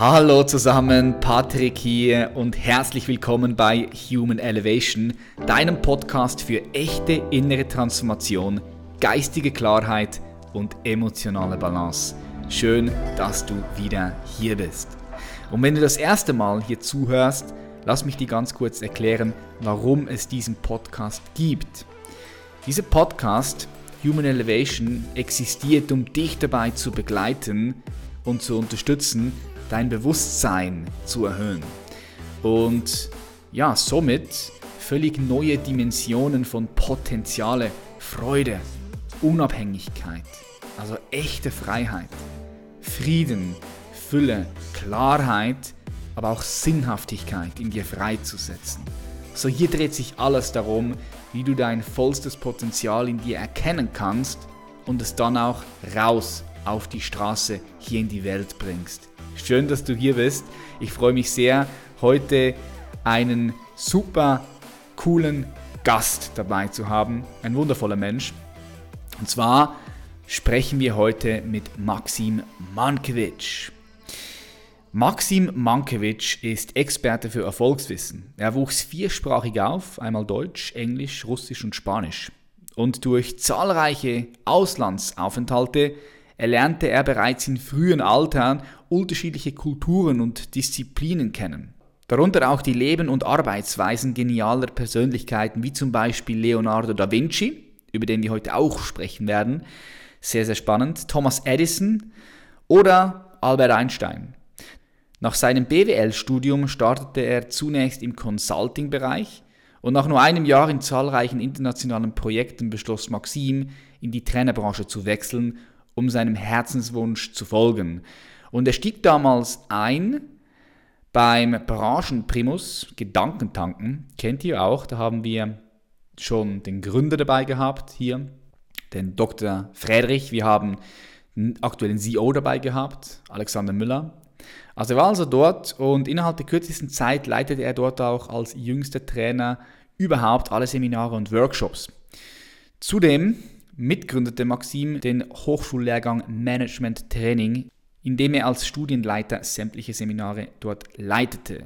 Hallo zusammen, Patrick hier und herzlich willkommen bei Human Elevation, deinem Podcast für echte innere Transformation, geistige Klarheit und emotionale Balance. Schön, dass du wieder hier bist. Und wenn du das erste Mal hier zuhörst, lass mich dir ganz kurz erklären, warum es diesen Podcast gibt. Dieser Podcast Human Elevation existiert, um dich dabei zu begleiten und zu unterstützen, dein Bewusstsein zu erhöhen. Und ja, somit völlig neue Dimensionen von Potenziale, Freude, Unabhängigkeit, also echte Freiheit, Frieden, Fülle, Klarheit, aber auch Sinnhaftigkeit in dir freizusetzen. So hier dreht sich alles darum, wie du dein vollstes Potenzial in dir erkennen kannst und es dann auch raus auf die Straße hier in die Welt bringst. Schön, dass du hier bist. Ich freue mich sehr, heute einen super coolen Gast dabei zu haben. Ein wundervoller Mensch. Und zwar sprechen wir heute mit Maxim Mankiewicz. Maxim Mankiewicz ist Experte für Erfolgswissen. Er wuchs viersprachig auf, einmal Deutsch, Englisch, Russisch und Spanisch. Und durch zahlreiche Auslandsaufenthalte erlernte er bereits in frühen Altern unterschiedliche Kulturen und Disziplinen kennen. Darunter auch die Leben- und Arbeitsweisen genialer Persönlichkeiten wie zum Beispiel Leonardo da Vinci, über den wir heute auch sprechen werden. Sehr, sehr spannend. Thomas Edison oder Albert Einstein. Nach seinem BWL-Studium startete er zunächst im Consulting-Bereich und nach nur einem Jahr in zahlreichen internationalen Projekten beschloss Maxim, in die Trainerbranche zu wechseln um seinem Herzenswunsch zu folgen. Und er stieg damals ein beim Branchenprimus Gedankentanken. Kennt ihr auch? Da haben wir schon den Gründer dabei gehabt hier, den Dr. Friedrich. Wir haben den aktuellen CEO dabei gehabt, Alexander Müller. Also er war also dort und innerhalb der kürzesten Zeit leitete er dort auch als jüngster Trainer überhaupt alle Seminare und Workshops. Zudem mitgründete Maxim den Hochschullehrgang Management Training, in dem er als Studienleiter sämtliche Seminare dort leitete.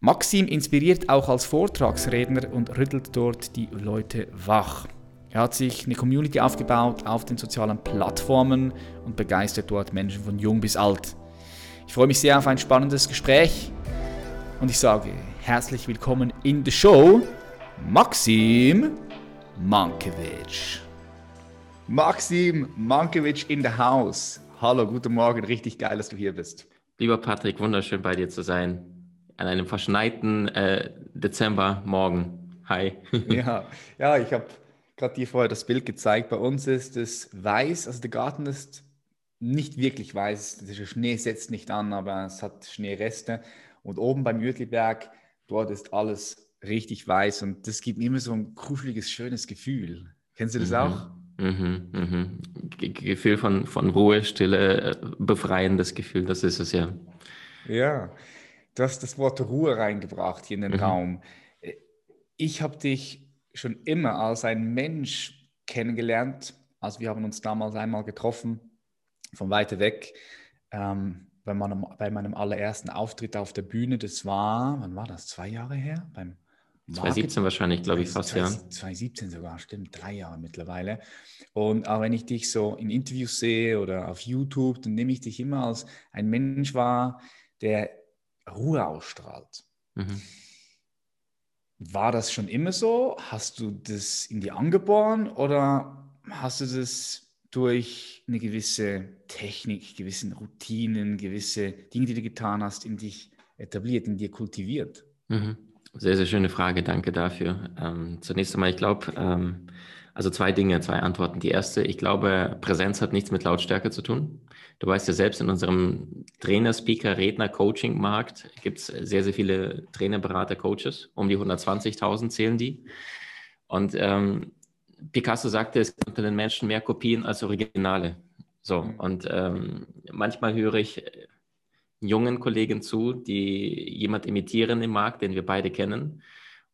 Maxim inspiriert auch als Vortragsredner und rüttelt dort die Leute wach. Er hat sich eine Community aufgebaut auf den sozialen Plattformen und begeistert dort Menschen von jung bis alt. Ich freue mich sehr auf ein spannendes Gespräch und ich sage herzlich willkommen in der Show, Maxim Mankiewicz. Maxim Mankiewicz in the house. Hallo, guten Morgen, richtig geil, dass du hier bist. Lieber Patrick, wunderschön bei dir zu sein. An einem verschneiten äh, Dezembermorgen. Hi. ja, ja, ich habe gerade dir vorher das Bild gezeigt. Bei uns ist es weiß, also der Garten ist nicht wirklich weiß. Der Schnee setzt nicht an, aber es hat Schneereste. Und oben beim Jütliberg, dort ist alles richtig weiß und das gibt mir immer so ein kuscheliges, schönes Gefühl. Kennst du das mhm. auch? Mhm, mhm. Gefühl von, von Ruhe, Stille, äh, befreiendes Gefühl, das ist es ja. Ja, du hast das Wort Ruhe reingebracht hier in den mhm. Raum. Ich habe dich schon immer als ein Mensch kennengelernt. Also wir haben uns damals einmal getroffen, von weiter weg, ähm, bei, meinem, bei meinem allerersten Auftritt auf der Bühne. Das war, wann war das? Zwei Jahre her? Beim 2017 wahrscheinlich, glaube ich, fast, 20, ja. 2017 sogar, stimmt, drei Jahre mittlerweile. Und auch wenn ich dich so in Interviews sehe oder auf YouTube, dann nehme ich dich immer als ein Mensch wahr, der Ruhe ausstrahlt. Mhm. War das schon immer so? Hast du das in dir angeboren oder hast du das durch eine gewisse Technik, gewisse Routinen, gewisse Dinge, die du getan hast, in dich etabliert, in dir kultiviert? Mhm. Sehr, sehr schöne Frage. Danke dafür. Ähm, zunächst einmal, ich glaube, ähm, also zwei Dinge, zwei Antworten. Die erste, ich glaube, Präsenz hat nichts mit Lautstärke zu tun. Du weißt ja selbst, in unserem Trainer, Speaker, Redner, Coaching-Markt gibt es sehr, sehr viele Trainer, Berater, Coaches. Um die 120.000 zählen die. Und ähm, Picasso sagte, es gibt unter den Menschen mehr Kopien als Originale. So, mhm. und ähm, manchmal höre ich jungen Kollegen zu, die jemand imitieren im Markt, den wir beide kennen.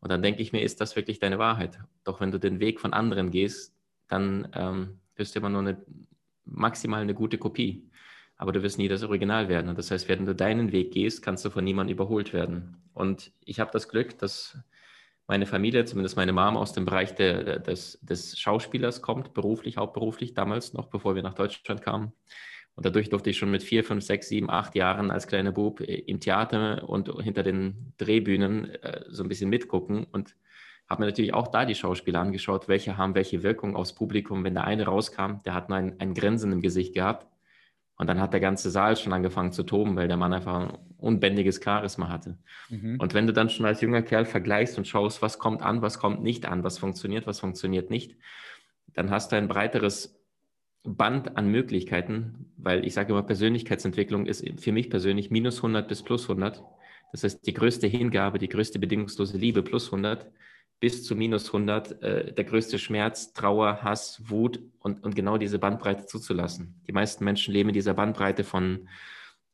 Und dann denke ich mir, ist das wirklich deine Wahrheit? Doch wenn du den Weg von anderen gehst, dann ähm, bist du immer nur eine, maximal eine gute Kopie. aber du wirst nie das Original werden. Und das heißt, wenn du deinen Weg gehst, kannst du von niemandem überholt werden. Und ich habe das Glück, dass meine Familie, zumindest meine Mom, aus dem Bereich der, des, des Schauspielers kommt, beruflich, hauptberuflich, damals noch, bevor wir nach Deutschland kamen. Und dadurch durfte ich schon mit vier, fünf, sechs, sieben, acht Jahren als kleiner Bub im Theater und hinter den Drehbühnen äh, so ein bisschen mitgucken und habe mir natürlich auch da die Schauspieler angeschaut, welche haben welche Wirkung aufs Publikum. Wenn der eine rauskam, der hat nur ein, ein Grinsen im Gesicht gehabt. Und dann hat der ganze Saal schon angefangen zu toben, weil der Mann einfach ein unbändiges Charisma hatte. Mhm. Und wenn du dann schon als junger Kerl vergleichst und schaust, was kommt an, was kommt nicht an, was funktioniert, was funktioniert nicht, dann hast du ein breiteres Band an Möglichkeiten, weil ich sage immer, Persönlichkeitsentwicklung ist für mich persönlich minus 100 bis plus 100. Das heißt, die größte Hingabe, die größte bedingungslose Liebe plus 100 bis zu minus 100, äh, der größte Schmerz, Trauer, Hass, Wut und, und genau diese Bandbreite zuzulassen. Die meisten Menschen leben in dieser Bandbreite von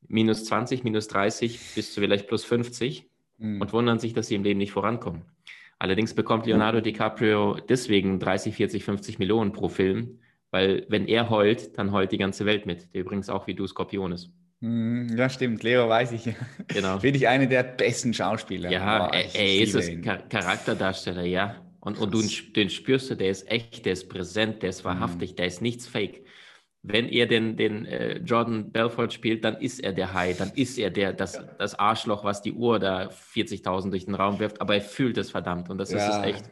minus 20, minus 30 bis zu vielleicht plus 50 mhm. und wundern sich, dass sie im Leben nicht vorankommen. Allerdings bekommt Leonardo DiCaprio deswegen 30, 40, 50 Millionen pro Film, weil wenn er heult, dann heult die ganze Welt mit, der übrigens auch wie du Skorpion ist. Hm, ja, stimmt. Leo weiß ich. Genau. Finde ich einer der besten Schauspieler. Ja, Boah, er, er ist es Charakterdarsteller, ja. Und, und du, den spürst du, der ist echt, der ist präsent, der ist wahrhaftig, mhm. der ist nichts fake. Wenn er den, den äh, Jordan Belfort spielt, dann ist er der Hai, dann ist er der, das, das Arschloch, was die Uhr da 40.000 durch den Raum wirft, aber er fühlt es verdammt und das ja. ist es echt.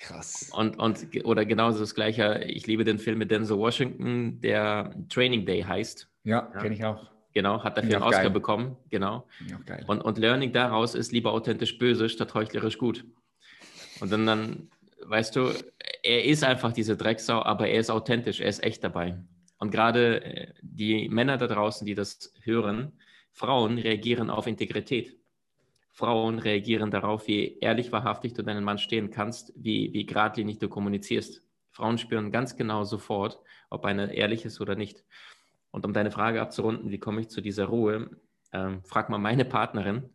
Krass. Und, und, oder genauso das Gleiche, ich liebe den Film mit Denzel Washington, der Training Day heißt. Ja, ja. kenne ich auch. Genau, hat dafür einen Oscar geil. bekommen. Genau. Und, und Learning daraus ist lieber authentisch böse statt heuchlerisch gut. Und dann, dann, weißt du, er ist einfach diese Drecksau, aber er ist authentisch, er ist echt dabei. Und gerade äh, die Männer da draußen, die das hören, Frauen reagieren auf Integrität. Frauen reagieren darauf, wie ehrlich, wahrhaftig du deinen Mann stehen kannst, wie, wie geradlinig du kommunizierst. Frauen spüren ganz genau sofort, ob einer ehrlich ist oder nicht. Und um deine Frage abzurunden, wie komme ich zu dieser Ruhe, ähm, frag mal meine Partnerin,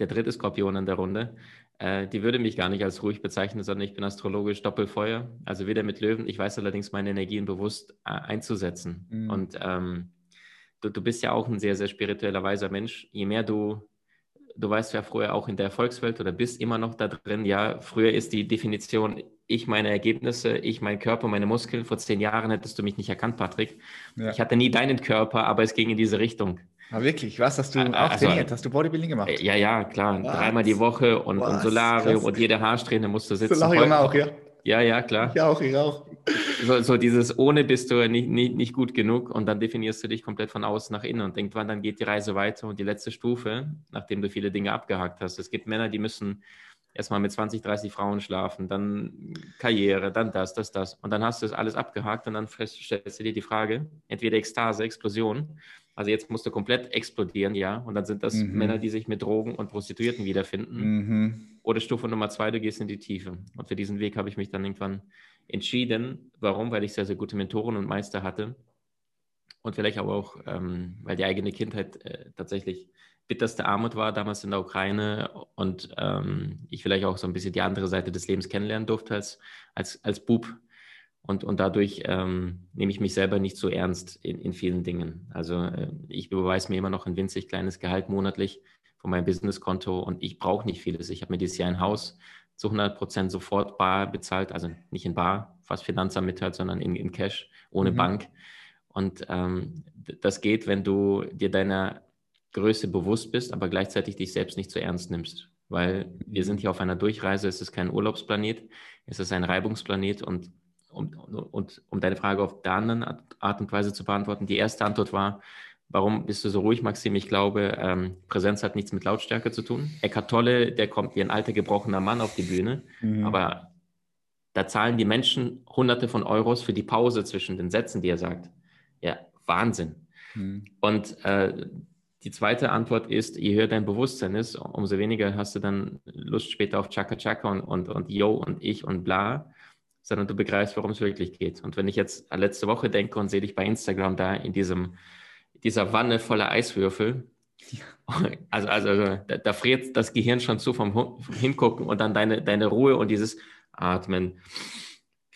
der dritte Skorpion in der Runde, äh, die würde mich gar nicht als ruhig bezeichnen, sondern ich bin astrologisch Doppelfeuer, also wieder mit Löwen. Ich weiß allerdings, meine Energien bewusst äh, einzusetzen. Mhm. Und ähm, du, du bist ja auch ein sehr, sehr spiritueller, weiser Mensch. Je mehr du du weißt ja früher auch in der Erfolgswelt oder bist immer noch da drin. Ja, früher ist die Definition, ich meine Ergebnisse, ich mein Körper, meine Muskeln. Vor zehn Jahren hättest du mich nicht erkannt, Patrick. Ja. Ich hatte nie deinen Körper, aber es ging in diese Richtung. Ah, wirklich? Was hast du auch also, trainiert? Hast du Bodybuilding gemacht? Äh, ja, ja, klar. Was? Dreimal die Woche und, und Solarium und jede Haarsträhne musste sitzen. Solarium auch, ja. Ja, ja, klar. Ich auch, ich auch. So, so dieses ohne bist du nicht, nicht, nicht gut genug und dann definierst du dich komplett von außen nach innen und irgendwann dann geht die Reise weiter und die letzte Stufe, nachdem du viele Dinge abgehakt hast. Es gibt Männer, die müssen erstmal mit 20, 30 Frauen schlafen, dann Karriere, dann das, das, das. Und dann hast du das alles abgehakt und dann stellst du dir die Frage, entweder Ekstase, Explosion also jetzt musst du komplett explodieren, ja. Und dann sind das mhm. Männer, die sich mit Drogen und Prostituierten wiederfinden. Mhm. Oder Stufe Nummer zwei, du gehst in die Tiefe. Und für diesen Weg habe ich mich dann irgendwann entschieden. Warum? Weil ich sehr, sehr gute Mentoren und Meister hatte. Und vielleicht aber auch, ähm, weil die eigene Kindheit äh, tatsächlich bitterste Armut war, damals in der Ukraine. Und ähm, ich vielleicht auch so ein bisschen die andere Seite des Lebens kennenlernen durfte als, als, als Bub und, und dadurch ähm, nehme ich mich selber nicht so ernst in, in vielen Dingen. Also äh, ich überweise mir immer noch ein winzig kleines Gehalt monatlich von meinem Businesskonto und ich brauche nicht vieles. Ich habe mir dieses Jahr ein Haus zu 100 Prozent sofort bar bezahlt, also nicht in bar, was Finanzamt mitteilt, sondern in, in Cash, ohne mhm. Bank. Und ähm, das geht, wenn du dir deiner Größe bewusst bist, aber gleichzeitig dich selbst nicht so ernst nimmst. Weil wir sind hier auf einer Durchreise, es ist kein Urlaubsplanet, es ist ein Reibungsplanet und um, und um deine Frage auf der anderen Art und Weise zu beantworten, die erste Antwort war, warum bist du so ruhig, Maxim? Ich glaube, ähm, Präsenz hat nichts mit Lautstärke zu tun. Eckart Tolle, der kommt wie ein alter, gebrochener Mann auf die Bühne, mhm. aber da zahlen die Menschen Hunderte von Euros für die Pause zwischen den Sätzen, die er sagt. Ja, Wahnsinn. Mhm. Und äh, die zweite Antwort ist, je höher dein Bewusstsein ist, umso weniger hast du dann Lust später auf Chaka Chaka und, und, und Yo und ich und bla sondern du begreifst, worum es wirklich geht. Und wenn ich jetzt letzte Woche denke und sehe dich bei Instagram da in diesem, dieser Wanne voller Eiswürfel, ja. also, also, also da, da, friert das Gehirn schon zu vom Hingucken und dann deine, deine Ruhe und dieses Atmen,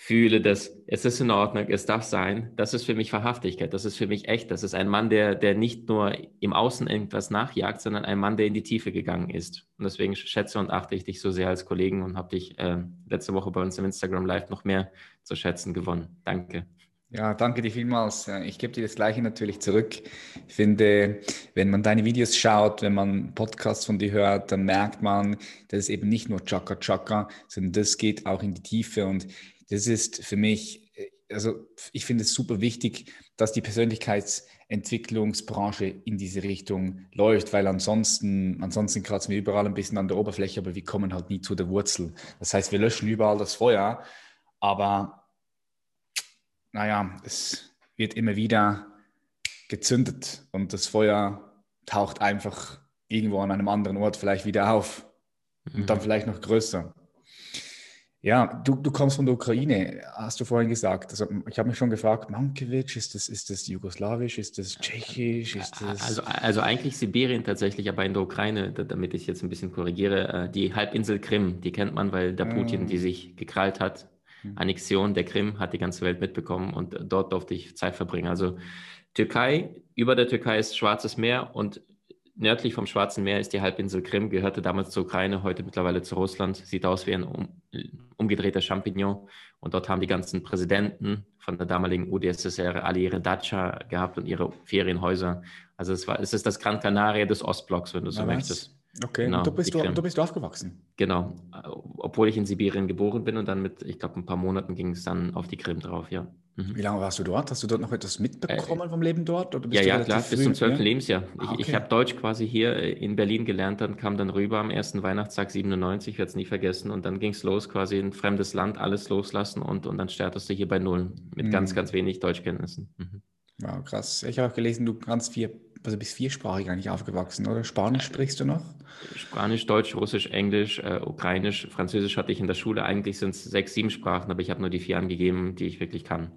fühle das, es ist in Ordnung, es darf sein. Das ist für mich Wahrhaftigkeit, das ist für mich echt. Das ist ein Mann, der, der nicht nur im Außen irgendwas nachjagt, sondern ein Mann, der in die Tiefe gegangen ist. Und deswegen schätze und achte ich dich so sehr als Kollegen und habe dich äh, letzte Woche bei uns im Instagram Live noch mehr zu schätzen gewonnen. Danke. Ja, danke dir vielmals. Ich gebe dir das Gleiche natürlich zurück. Ich finde, wenn man deine Videos schaut, wenn man Podcasts von dir hört, dann merkt man, dass es eben nicht nur Chaka Chaka, sondern das geht auch in die Tiefe. Und das ist für mich, also ich finde es super wichtig, dass die Persönlichkeitsentwicklungsbranche in diese Richtung läuft, weil ansonsten, ansonsten kratzen wir überall ein bisschen an der Oberfläche, aber wir kommen halt nie zu der Wurzel. Das heißt, wir löschen überall das Feuer, aber naja, es wird immer wieder gezündet und das Feuer taucht einfach irgendwo an einem anderen Ort vielleicht wieder auf mhm. und dann mhm. vielleicht noch größer. Ja, du, du kommst von der Ukraine, hast du vorhin gesagt. Also ich habe mich schon gefragt, Mankiewicz, ist das, ist das jugoslawisch, ist das tschechisch, ist das... Also, also eigentlich Sibirien tatsächlich, aber in der Ukraine, damit ich jetzt ein bisschen korrigiere, äh, die Halbinsel Krim, die kennt man, weil der Putin die ah. sich gekrallt hat. Annexion der Krim hat die ganze Welt mitbekommen und dort durfte ich Zeit verbringen. Also Türkei, über der Türkei ist Schwarzes Meer und nördlich vom Schwarzen Meer ist die Halbinsel Krim, gehörte damals zur Ukraine, heute mittlerweile zu Russland, sieht aus wie ein um, umgedrehter Champignon. Und dort haben die ganzen Präsidenten von der damaligen UdSSR alle ihre Dacia gehabt und ihre Ferienhäuser. Also es, war, es ist das Gran Canaria des Ostblocks, wenn du so Na, möchtest. Okay, genau, du, bist du, du bist aufgewachsen. Genau, obwohl ich in Sibirien geboren bin und dann mit, ich glaube, ein paar Monaten ging es dann auf die Krim drauf, ja. Mhm. Wie lange warst du dort? Hast du dort noch etwas mitbekommen äh, vom Leben dort? ja, ja, klar, bis zum 12. Ja? Lebensjahr. Ich, ah, okay. ich habe Deutsch quasi hier äh, in Berlin gelernt, dann kam dann rüber am ersten Weihnachtstag 97, ich werde es nie vergessen, und dann ging es los, quasi ein fremdes Land, alles loslassen und, und dann startest du hier bei Null mit mhm. ganz, ganz wenig Deutschkenntnissen. Mhm. Wow, krass. Ich habe auch gelesen, du kannst vier also bist viersprachig eigentlich aufgewachsen, oder? Spanisch sprichst du noch? Spanisch, Deutsch, Russisch, Englisch, äh, Ukrainisch, Französisch hatte ich in der Schule. Eigentlich sind es sechs, sieben Sprachen, aber ich habe nur die vier angegeben, die ich wirklich kann.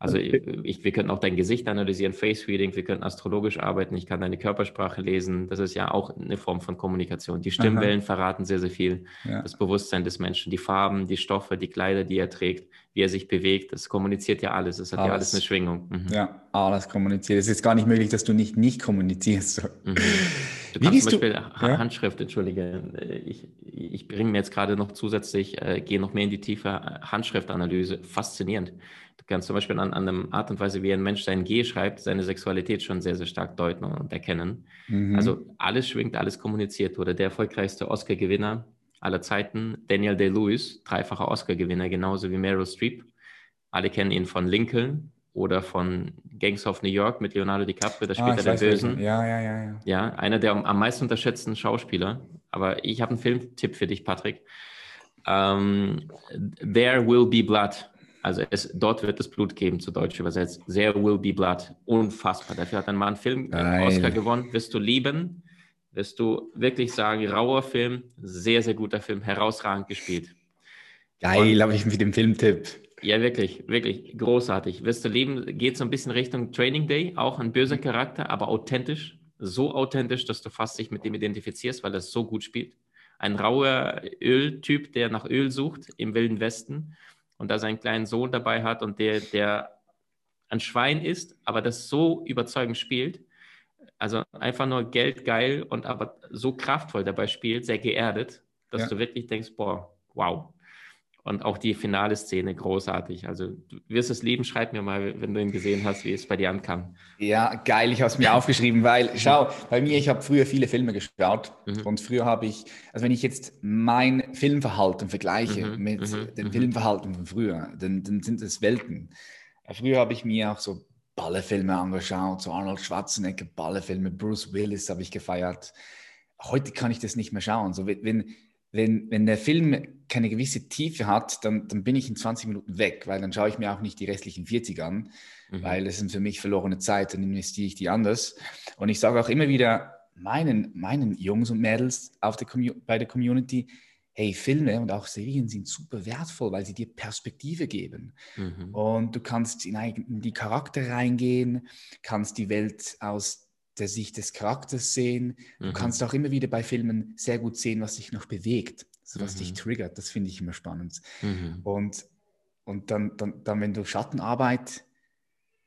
Also ich, wir könnten auch dein Gesicht analysieren, Face Reading, wir könnten astrologisch arbeiten, ich kann deine Körpersprache lesen. Das ist ja auch eine Form von Kommunikation. Die Stimmwellen Aha. verraten sehr, sehr viel. Ja. Das Bewusstsein des Menschen, die Farben, die Stoffe, die Kleider, die er trägt, wie er sich bewegt, das kommuniziert ja alles. Das hat alles. ja alles eine Schwingung. Mhm. Ja, alles kommuniziert. Es ist gar nicht möglich, dass du nicht nicht kommunizierst. Mhm. Du kannst zum Beispiel du? Handschrift, entschuldige, ich, ich bringe mir jetzt gerade noch zusätzlich, äh, gehe noch mehr in die tiefe Handschriftanalyse. Faszinierend. Du kannst zum Beispiel an, an einer Art und Weise, wie ein Mensch sein G schreibt, seine Sexualität schon sehr, sehr stark deuten und erkennen. Mhm. Also alles schwingt, alles kommuniziert wurde. Der erfolgreichste Oscar-Gewinner aller Zeiten, Daniel Day-Lewis, dreifacher Oscar-Gewinner, genauso wie Meryl Streep. Alle kennen ihn von Lincoln oder von Gangs of New York mit Leonardo DiCaprio, der später ah, der Bösen. Ja, ja, ja, ja. Ja, einer der am meisten unterschätzten Schauspieler. Aber ich habe einen Filmtipp für dich, Patrick. Um, There Will Be Blood also es, dort wird es Blut geben, zu Deutsch übersetzt. There will be blood. Unfassbar. Dafür hat ein Mann Film äh, Oscar gewonnen. Wirst du lieben, wirst du wirklich sagen, rauer Film, sehr, sehr guter Film, herausragend gespielt. Geil, habe ich mit dem Filmtipp. Ja, wirklich, wirklich großartig. Wirst du lieben, geht so ein bisschen Richtung Training Day, auch ein böser Charakter, aber authentisch. So authentisch, dass du fast dich mit dem identifizierst, weil er so gut spielt. Ein rauer Öltyp, der nach Öl sucht im Wilden Westen und da seinen kleinen Sohn dabei hat und der, der ein Schwein ist, aber das so überzeugend spielt, also einfach nur geldgeil und aber so kraftvoll dabei spielt, sehr geerdet, dass ja. du wirklich denkst, boah, wow, und auch die finale Szene großartig. Also du wirst es lieben, schreib mir mal, wenn du ihn gesehen hast, wie es bei dir ankam. Ja, geil, ich habe es mir aufgeschrieben, weil, schau, bei mir, ich habe früher viele Filme geschaut mhm. und früher habe ich, also wenn ich jetzt mein Filmverhalten vergleiche mhm. mit mhm. dem mhm. Filmverhalten von früher, dann, dann sind es Welten. Früher habe ich mir auch so Ballefilme angeschaut, so Arnold Schwarzenegger, Ballefilme, Bruce Willis habe ich gefeiert. Heute kann ich das nicht mehr schauen. So, wenn, wenn, wenn der Film keine gewisse Tiefe hat, dann, dann bin ich in 20 Minuten weg, weil dann schaue ich mir auch nicht die restlichen 40 an, mhm. weil es sind für mich verlorene Zeit, dann investiere ich die anders. Und ich sage auch immer wieder meinen, meinen Jungs und Mädels auf der bei der Community, hey, Filme und auch Serien sind super wertvoll, weil sie dir Perspektive geben. Mhm. Und du kannst in, in die Charakter reingehen, kannst die Welt aus der Sicht des Charakters sehen. Du mhm. kannst auch immer wieder bei Filmen sehr gut sehen, was sich noch bewegt, so was mhm. dich triggert. Das finde ich immer spannend. Mhm. Und, Und dann, dann, dann, wenn du Schattenarbeit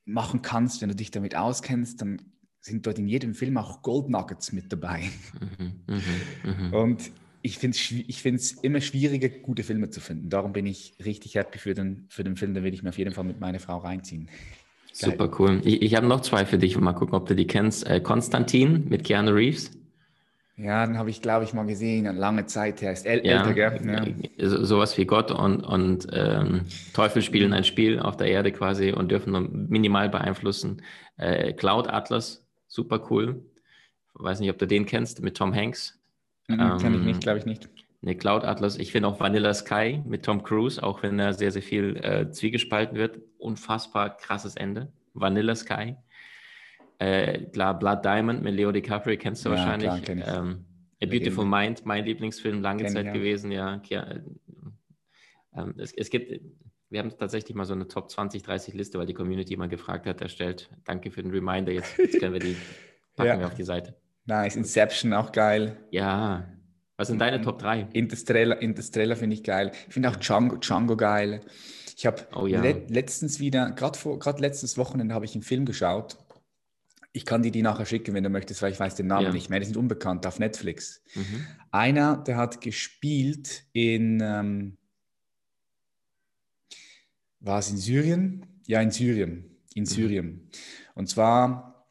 machen kannst, wenn du dich damit auskennst, dann sind dort in jedem Film auch Gold Nuggets mit dabei. Mhm, mh, mh. Und ich finde es ich find's immer schwieriger, gute Filme zu finden. Darum bin ich richtig happy für den, für den Film. Da will ich mir auf jeden Fall mit meiner Frau reinziehen. Geil. Super cool. Ich, ich habe noch zwei für dich. Mal gucken, ob du die kennst. Äh, Konstantin mit Keanu Reeves. Ja, den habe ich, glaube ich, mal gesehen. Eine lange Zeit her. Ist äl ja, älter, gell? Ja. So, sowas wie Gott und, und ähm, Teufel spielen ein Spiel auf der Erde quasi und dürfen nur minimal beeinflussen. Äh, Cloud Atlas, super cool. Weiß nicht, ob du den kennst, mit Tom Hanks. Mhm, ähm, Kenne ich nicht, glaube ich nicht. Ne, Cloud Atlas. Ich finde auch Vanilla Sky mit Tom Cruise, auch wenn er sehr, sehr viel äh, zwiegespalten wird. Unfassbar krasses Ende. Vanilla Sky. Äh, klar, Blood Diamond mit Leo DiCaprio kennst du ja, wahrscheinlich. Klar, ähm, A Beautiful Mind, mein Lieblingsfilm, lange Kenn Zeit ich, gewesen, ja. ja äh, ähm, es, es, gibt, wir haben tatsächlich mal so eine Top 20, 30 Liste, weil die Community mal gefragt hat, erstellt. Danke für den Reminder. Jetzt, jetzt können wir die, packen ja. wir auf die Seite. Nice, Inception auch geil. Ja. Was sind deine Top 3? Interstellar, Interstellar finde ich geil. Ich finde auch Django, Django geil. Ich habe oh, ja. le letztens wieder, gerade letztes Wochenende habe ich einen Film geschaut ich kann dir die nachher schicken, wenn du möchtest, weil ich weiß den Namen ja. nicht mehr. Die sind unbekannt auf Netflix. Mhm. Einer, der hat gespielt in, ähm, war es in Syrien? Ja, in Syrien. In mhm. Syrien. Und zwar,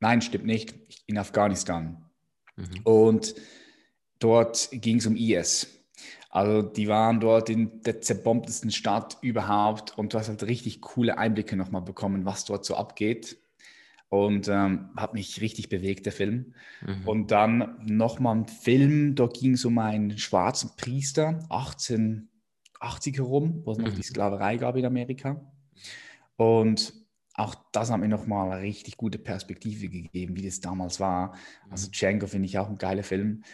nein, stimmt nicht, in Afghanistan. Mhm. Und dort ging es um IS. Also die waren dort in der zerbombtesten Stadt überhaupt und du hast halt richtig coole Einblicke nochmal bekommen, was dort so abgeht und ähm, hat mich richtig bewegt, der Film. Mhm. Und dann nochmal ein Film, da ging es um einen schwarzen Priester, 1880 herum, wo es mhm. noch die Sklaverei gab in Amerika. Und auch das hat mir nochmal eine richtig gute Perspektive gegeben, wie das damals war. Also mhm. Django finde ich auch ein geiler Film.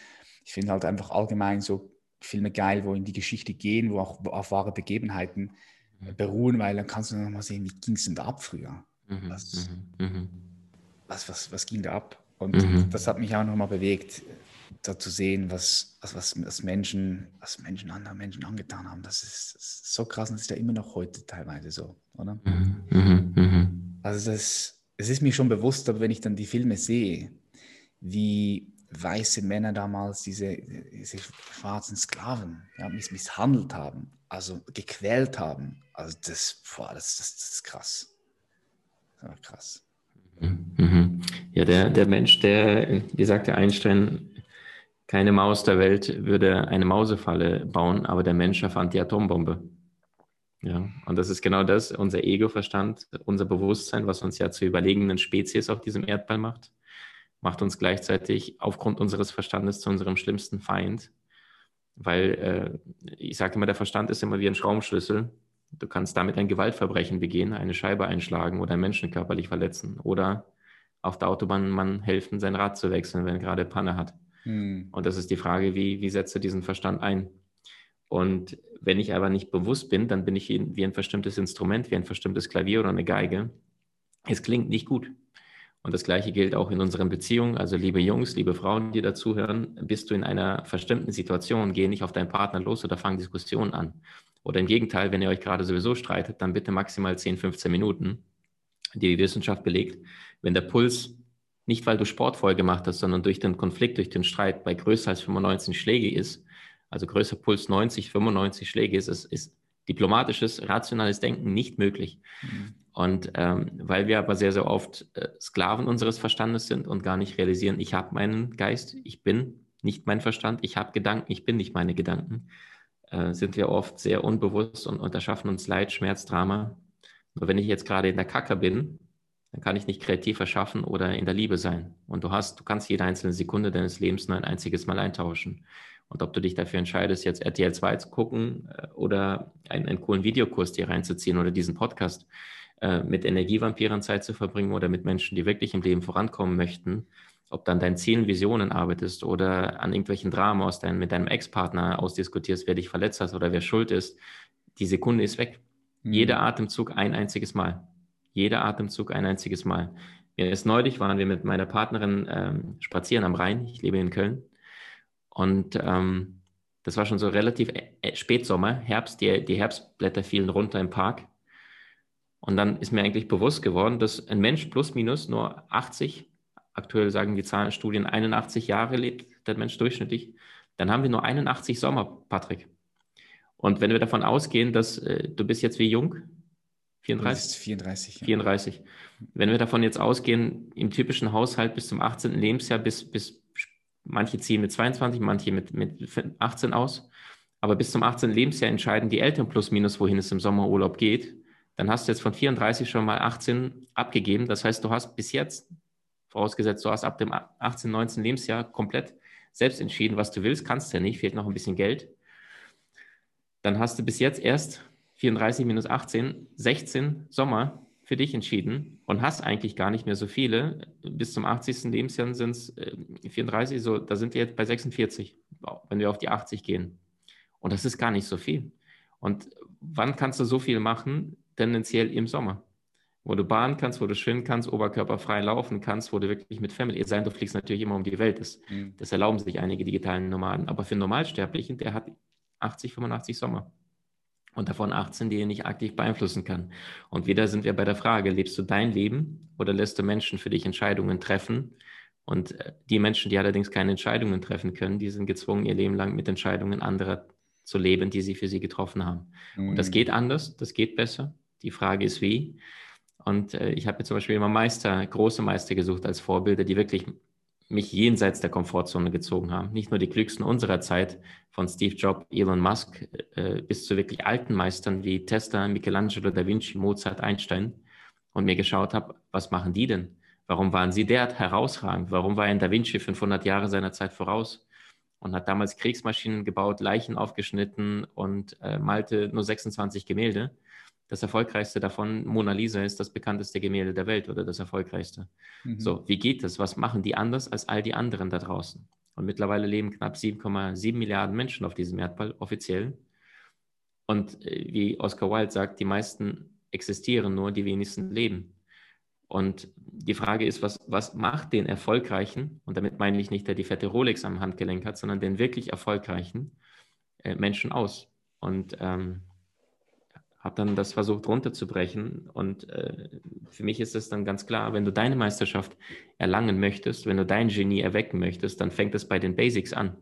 Ich finde halt einfach allgemein so Filme geil, wo in die Geschichte gehen, wo auch auf wahre Begebenheiten mhm. beruhen, weil dann kannst du nochmal sehen, wie ging es denn da ab früher. Mhm. Das, mhm. mhm was, was, was ging da ab? Und mhm. das hat mich auch nochmal bewegt, da zu sehen, was, was, was, was Menschen, was Menschen anderen Menschen angetan haben. Das ist, das ist so krass und das ist ja immer noch heute teilweise so, oder? Mhm. Also das, es ist mir schon bewusst, aber wenn ich dann die Filme sehe, wie weiße Männer damals diese, diese schwarzen Sklaven ja, misshandelt haben, also gequält haben, also das, boah, das, das, das ist krass. Das ist krass. Mhm. Ja, der, der Mensch, der, wie sagte Einstein, keine Maus der Welt würde eine Mausefalle bauen, aber der Mensch erfand die Atombombe. Ja, und das ist genau das, unser Ego-Verstand, unser Bewusstsein, was uns ja zu überlegenen Spezies auf diesem Erdball macht, macht uns gleichzeitig aufgrund unseres Verstandes zu unserem schlimmsten Feind. Weil äh, ich sage immer, der Verstand ist immer wie ein Schraubenschlüssel. Du kannst damit ein Gewaltverbrechen begehen, eine Scheibe einschlagen oder einen Menschen körperlich verletzen oder auf der Autobahn man helfen, sein Rad zu wechseln, wenn er gerade Panne hat. Hm. Und das ist die Frage, wie, wie setzt du diesen Verstand ein? Und wenn ich aber nicht bewusst bin, dann bin ich wie ein bestimmtes Instrument, wie ein bestimmtes Klavier oder eine Geige. Es klingt nicht gut. Und das Gleiche gilt auch in unseren Beziehungen. Also liebe Jungs, liebe Frauen, die dazuhören, bist du in einer bestimmten Situation, geh nicht auf deinen Partner los oder fang Diskussionen an. Oder im Gegenteil, wenn ihr euch gerade sowieso streitet, dann bitte maximal 10, 15 Minuten. Die Wissenschaft belegt, wenn der Puls nicht, weil du Sport voll gemacht hast, sondern durch den Konflikt, durch den Streit bei größer als 95 Schläge ist, also größer Puls 90, 95 Schläge ist, ist, ist diplomatisches, rationales Denken nicht möglich. Mhm. Und ähm, weil wir aber sehr, sehr oft äh, Sklaven unseres Verstandes sind und gar nicht realisieren, ich habe meinen Geist, ich bin nicht mein Verstand, ich habe Gedanken, ich bin nicht meine Gedanken, äh, sind wir oft sehr unbewusst und, und erschaffen uns Leid, Schmerz, Drama. Nur wenn ich jetzt gerade in der Kacke bin, dann kann ich nicht kreativ erschaffen oder in der Liebe sein. Und du hast, du kannst jede einzelne Sekunde deines Lebens nur ein einziges Mal eintauschen. Und ob du dich dafür entscheidest, jetzt RTL 2 zu gucken äh, oder einen, einen coolen Videokurs dir reinzuziehen oder diesen Podcast äh, mit Energievampiren Zeit zu verbringen oder mit Menschen, die wirklich im Leben vorankommen möchten, ob dann dein Zielen, Visionen arbeitest oder an irgendwelchen Dramen aus dein, mit deinem Ex-Partner ausdiskutierst, wer dich verletzt hat oder wer schuld ist, die Sekunde ist weg. Mhm. Jeder Atemzug ein einziges Mal. Jeder Atemzug ein einziges Mal. Erst neulich waren wir mit meiner Partnerin ähm, spazieren am Rhein. Ich lebe in Köln. Und ähm, Das war schon so relativ äh, Spätsommer, Herbst, die, die Herbstblätter fielen runter im Park. Und dann ist mir eigentlich bewusst geworden, dass ein Mensch plus minus nur 80, aktuell sagen die Zahlenstudien 81 Jahre lebt, der Mensch durchschnittlich. Dann haben wir nur 81 Sommer, Patrick. Und wenn wir davon ausgehen, dass äh, du bist jetzt wie jung, 34? 34. Ja. 34. Wenn wir davon jetzt ausgehen, im typischen Haushalt bis zum 18. Lebensjahr, bis, bis manche ziehen mit 22, manche mit, mit 18 aus, aber bis zum 18. Lebensjahr entscheiden die Eltern plus minus, wohin es im Sommerurlaub geht, dann hast du jetzt von 34 schon mal 18 abgegeben. Das heißt, du hast bis jetzt, vorausgesetzt, du hast ab dem 18, 19 Lebensjahr komplett selbst entschieden, was du willst, kannst ja nicht, fehlt noch ein bisschen Geld. Dann hast du bis jetzt erst 34 minus 18, 16 Sommer für dich entschieden und hast eigentlich gar nicht mehr so viele. Bis zum 80. Lebensjahr sind es äh, 34, so, da sind wir jetzt bei 46, wenn wir auf die 80 gehen. Und das ist gar nicht so viel. Und wann kannst du so viel machen? Tendenziell im Sommer. Wo du bahnen kannst, wo du schwimmen kannst, oberkörperfrei laufen kannst, wo du wirklich mit Family sein, du fliegst natürlich immer um die Welt. Das, mhm. das erlauben sich einige digitalen Nomaden. Aber für einen Normalsterblichen, der hat 80, 85 Sommer und davon 18, die er nicht aktiv beeinflussen kann. Und wieder sind wir bei der Frage, lebst du dein Leben oder lässt du Menschen für dich Entscheidungen treffen? Und äh, die Menschen, die allerdings keine Entscheidungen treffen können, die sind gezwungen, ihr Leben lang mit Entscheidungen anderer zu leben, die sie für sie getroffen haben. Mhm. Und das mhm. geht anders, das geht besser. Die Frage ist wie. Und äh, ich habe mir zum Beispiel immer Meister, große Meister gesucht als Vorbilder, die wirklich mich jenseits der Komfortzone gezogen haben. Nicht nur die klügsten unserer Zeit, von Steve Jobs, Elon Musk, äh, bis zu wirklich alten Meistern wie Tesla, Michelangelo, Da Vinci, Mozart, Einstein. Und mir geschaut habe, was machen die denn? Warum waren sie derart herausragend? Warum war ein Da Vinci 500 Jahre seiner Zeit voraus? Und hat damals Kriegsmaschinen gebaut, Leichen aufgeschnitten und äh, malte nur 26 Gemälde. Das erfolgreichste davon, Mona Lisa, ist das bekannteste Gemälde der Welt oder das erfolgreichste. Mhm. So, wie geht das? Was machen die anders als all die anderen da draußen? Und mittlerweile leben knapp 7,7 Milliarden Menschen auf diesem Erdball, offiziell. Und äh, wie Oscar Wilde sagt, die meisten existieren nur, die wenigsten leben. Und die Frage ist, was, was macht den Erfolgreichen, und damit meine ich nicht, der die fette Rolex am Handgelenk hat, sondern den wirklich Erfolgreichen äh, Menschen aus? Und ähm, habe dann das versucht runterzubrechen. Und äh, für mich ist es dann ganz klar, wenn du deine Meisterschaft erlangen möchtest, wenn du dein Genie erwecken möchtest, dann fängt es bei den Basics an.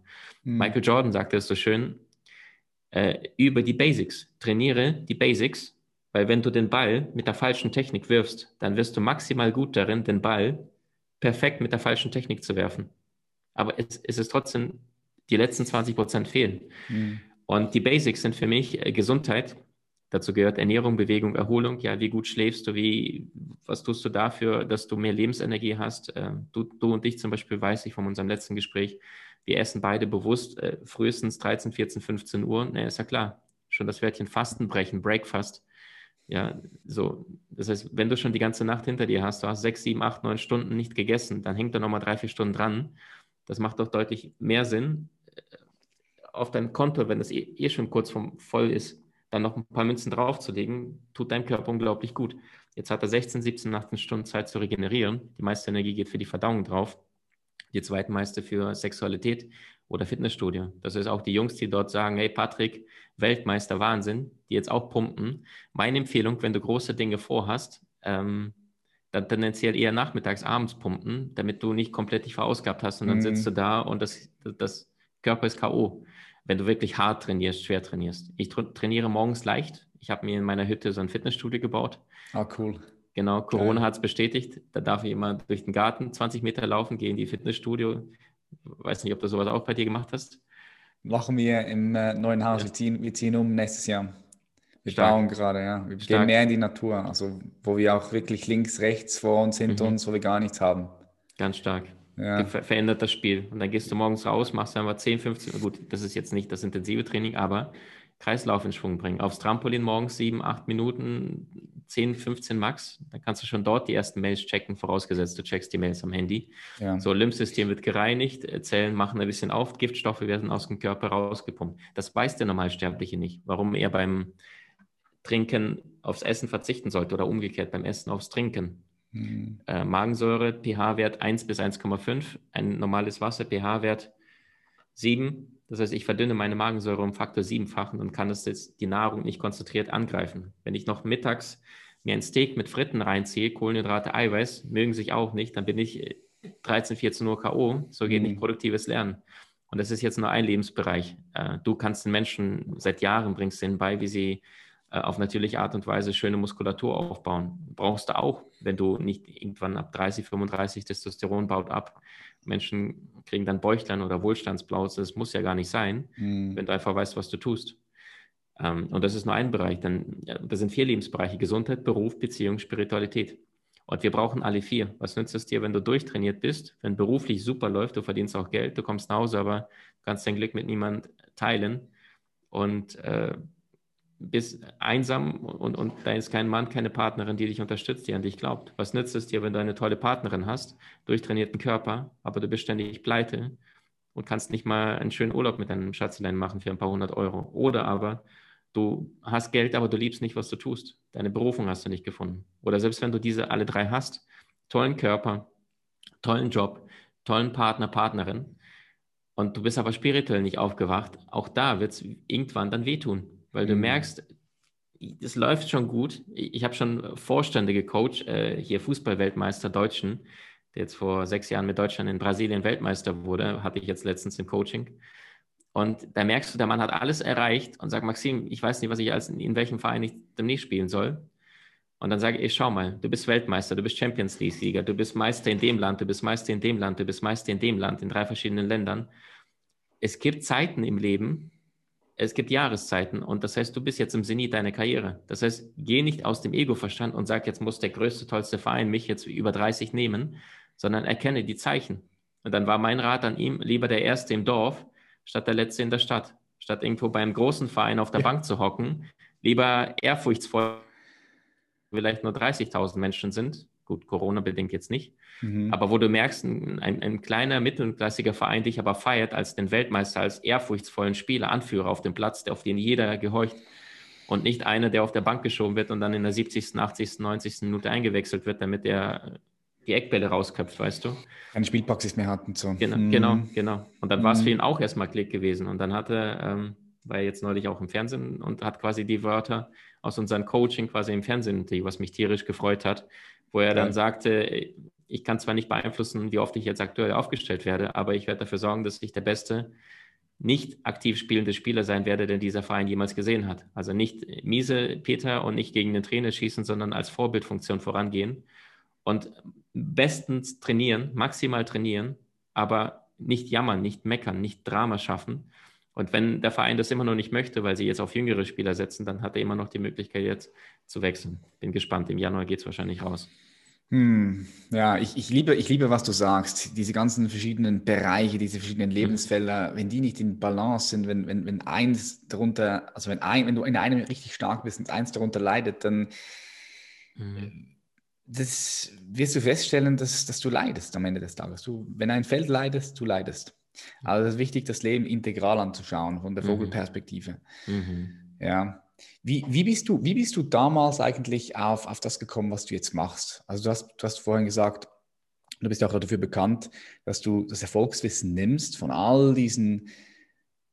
Mhm. Michael Jordan sagte es so schön, äh, über die Basics, trainiere die Basics, weil wenn du den Ball mit der falschen Technik wirfst, dann wirst du maximal gut darin, den Ball perfekt mit der falschen Technik zu werfen. Aber es, es ist trotzdem, die letzten 20 Prozent fehlen. Mhm. Und die Basics sind für mich äh, Gesundheit, Dazu gehört Ernährung, Bewegung, Erholung. Ja, wie gut schläfst du? Wie, was tust du dafür, dass du mehr Lebensenergie hast? Äh, du, du und ich zum Beispiel, weiß ich von unserem letzten Gespräch, wir essen beide bewusst äh, frühestens 13, 14, 15 Uhr. Ne, ist ja klar. Schon das Wörtchen Fasten brechen, Breakfast. Ja, so. Das heißt, wenn du schon die ganze Nacht hinter dir hast, du hast sechs, sieben, acht, neun Stunden nicht gegessen, dann hängt da nochmal drei, vier Stunden dran. Das macht doch deutlich mehr Sinn äh, auf dein Konto, wenn es eh, eh schon kurz vom voll ist dann noch ein paar Münzen draufzulegen, tut deinem Körper unglaublich gut. Jetzt hat er 16, 17, 18 Stunden Zeit zu regenerieren. Die meiste Energie geht für die Verdauung drauf. Die zweitmeiste für Sexualität oder Fitnessstudio. Das ist auch die Jungs, die dort sagen, hey Patrick, Weltmeister Wahnsinn, die jetzt auch pumpen. Meine Empfehlung, wenn du große Dinge vorhast, ähm, dann tendenziell eher nachmittags, abends pumpen, damit du nicht komplett dich verausgabt hast und dann mhm. sitzt du da und das, das Körper ist K.O wenn du wirklich hart trainierst, schwer trainierst. Ich tra trainiere morgens leicht. Ich habe mir in meiner Hütte so ein Fitnessstudio gebaut. Ah, cool. Genau, Corona hat es bestätigt. Da darf ich immer durch den Garten 20 Meter laufen, gehe in die Fitnessstudio. Weiß nicht, ob du sowas auch bei dir gemacht hast. Machen wir im äh, neuen Haus. Ja. Wir, ziehen, wir ziehen um nächstes Jahr. Wir Stark. bauen gerade, ja. Wir Stark. gehen mehr in die Natur, also wo wir auch wirklich links, rechts vor uns, hinter mhm. uns, wo wir gar nichts haben. Ganz stark ja. ver verändert das Spiel. Und dann gehst du morgens raus, machst einfach 10, 15, gut, das ist jetzt nicht das intensive Training, aber Kreislauf in Schwung bringen. Aufs Trampolin morgens 7, 8 Minuten, 10, 15 Max. Dann kannst du schon dort die ersten Mails checken, vorausgesetzt du checkst die Mails am Handy. Ja. So, Lymphsystem wird gereinigt, Zellen machen ein bisschen auf, Giftstoffe werden aus dem Körper rausgepumpt. Das weiß der Normalsterbliche nicht, warum er beim Trinken aufs Essen verzichten sollte oder umgekehrt beim Essen aufs Trinken. Mhm. Äh, Magensäure, pH-Wert 1 bis 1,5. Ein normales Wasser, pH-Wert sieben. Das heißt, ich verdünne meine Magensäure um Faktor siebenfachen und kann das jetzt die Nahrung nicht konzentriert angreifen. Wenn ich noch mittags mir ein Steak mit Fritten reinziehe, Kohlenhydrate, Eiweiß, mögen sich auch nicht, dann bin ich 13, 14 Uhr K.O. So geht mhm. nicht produktives Lernen. Und das ist jetzt nur ein Lebensbereich. Äh, du kannst den Menschen seit Jahren bringst denen bei, wie sie äh, auf natürliche Art und Weise schöne Muskulatur aufbauen. Brauchst du auch, wenn du nicht irgendwann ab 30, 35 Testosteron baut ab. Menschen kriegen dann Bäuchlein oder Wohlstandsblause. Das muss ja gar nicht sein, mhm. wenn du einfach weißt, was du tust. Ähm, und das ist nur ein Bereich. Dann, das sind vier Lebensbereiche: Gesundheit, Beruf, Beziehung, Spiritualität. Und wir brauchen alle vier. Was nützt es dir, wenn du durchtrainiert bist, wenn beruflich super läuft, du verdienst auch Geld, du kommst nach Hause, aber kannst dein Glück mit niemand teilen und äh, bist einsam und, und da ist kein Mann, keine Partnerin, die dich unterstützt, die an dich glaubt. Was nützt es dir, wenn du eine tolle Partnerin hast, durchtrainierten Körper, aber du bist ständig pleite und kannst nicht mal einen schönen Urlaub mit deinem Schatzlein machen für ein paar hundert Euro? Oder aber Du hast Geld, aber du liebst nicht, was du tust. Deine Berufung hast du nicht gefunden. Oder selbst wenn du diese alle drei hast, tollen Körper, tollen Job, tollen Partner, Partnerin, und du bist aber spirituell nicht aufgewacht, auch da wird es irgendwann dann wehtun, weil mhm. du merkst, es läuft schon gut. Ich habe schon Vorstände gecoacht, äh, hier Fußballweltmeister Deutschen, der jetzt vor sechs Jahren mit Deutschland in Brasilien Weltmeister wurde, hatte ich jetzt letztens im Coaching. Und da merkst du, der Mann hat alles erreicht und sagt, Maxim, ich weiß nicht, was ich als in welchem Verein ich demnächst spielen soll. Und dann sage ich, schau mal, du bist Weltmeister, du bist Champions League-Sieger, du bist Meister in dem Land, du bist Meister in dem Land, du bist Meister in dem Land, in drei verschiedenen Ländern. Es gibt Zeiten im Leben, es gibt Jahreszeiten und das heißt, du bist jetzt im Zenit deiner Karriere. Das heißt, geh nicht aus dem Ego-Verstand und sag, jetzt muss der größte, tollste Verein mich jetzt über 30 nehmen, sondern erkenne die Zeichen. Und dann war mein Rat an ihm, lieber der Erste im Dorf, statt der Letzte in der Stadt. Statt irgendwo beim großen Verein auf der ja. Bank zu hocken, lieber ehrfurchtsvoll, vielleicht nur 30.000 Menschen sind. Gut, Corona-bedingt jetzt nicht. Mhm. Aber wo du merkst, ein, ein kleiner, mittelklassiger Verein dich aber feiert als den Weltmeister, als ehrfurchtsvollen Spieler, Anführer auf dem Platz, auf den jeder gehorcht und nicht einer, der auf der Bank geschoben wird und dann in der 70., 80., 90. Minute eingewechselt wird, damit er die Eckbälle rausköpft, weißt du? Keine Spielpraxis mehr hatten. So. Genau, hm. genau, genau. Und dann war es für ihn auch erstmal Klick gewesen. Und dann hatte, ähm, war er jetzt neulich auch im Fernsehen und hat quasi die Wörter aus unserem Coaching quasi im Fernsehen, was mich tierisch gefreut hat, wo er ja. dann sagte, ich kann zwar nicht beeinflussen, wie oft ich jetzt aktuell aufgestellt werde, aber ich werde dafür sorgen, dass ich der beste nicht aktiv spielende Spieler sein werde, den dieser Verein jemals gesehen hat. Also nicht miese Peter und nicht gegen den Trainer schießen, sondern als Vorbildfunktion vorangehen und bestens trainieren, maximal trainieren, aber nicht jammern, nicht meckern, nicht Drama schaffen. Und wenn der Verein das immer noch nicht möchte, weil sie jetzt auf jüngere Spieler setzen, dann hat er immer noch die Möglichkeit jetzt zu wechseln. Bin gespannt. Im Januar geht es wahrscheinlich raus. Hm, ja, ich, ich, liebe, ich liebe, was du sagst. Diese ganzen verschiedenen Bereiche, diese verschiedenen mhm. Lebensfelder, wenn die nicht in Balance sind, wenn, wenn, wenn eins darunter, also wenn, ein, wenn du in einem richtig stark bist und eins darunter leidet, dann mhm das wirst du feststellen, dass, dass du leidest am Ende des Tages. Du, wenn ein Feld leidest, du leidest. Also es ist wichtig, das Leben integral anzuschauen, von der mhm. Vogelperspektive. Mhm. Ja. Wie, wie, bist du, wie bist du damals eigentlich auf, auf das gekommen, was du jetzt machst? Also du hast, du hast vorhin gesagt, du bist auch dafür bekannt, dass du das Erfolgswissen nimmst von all diesen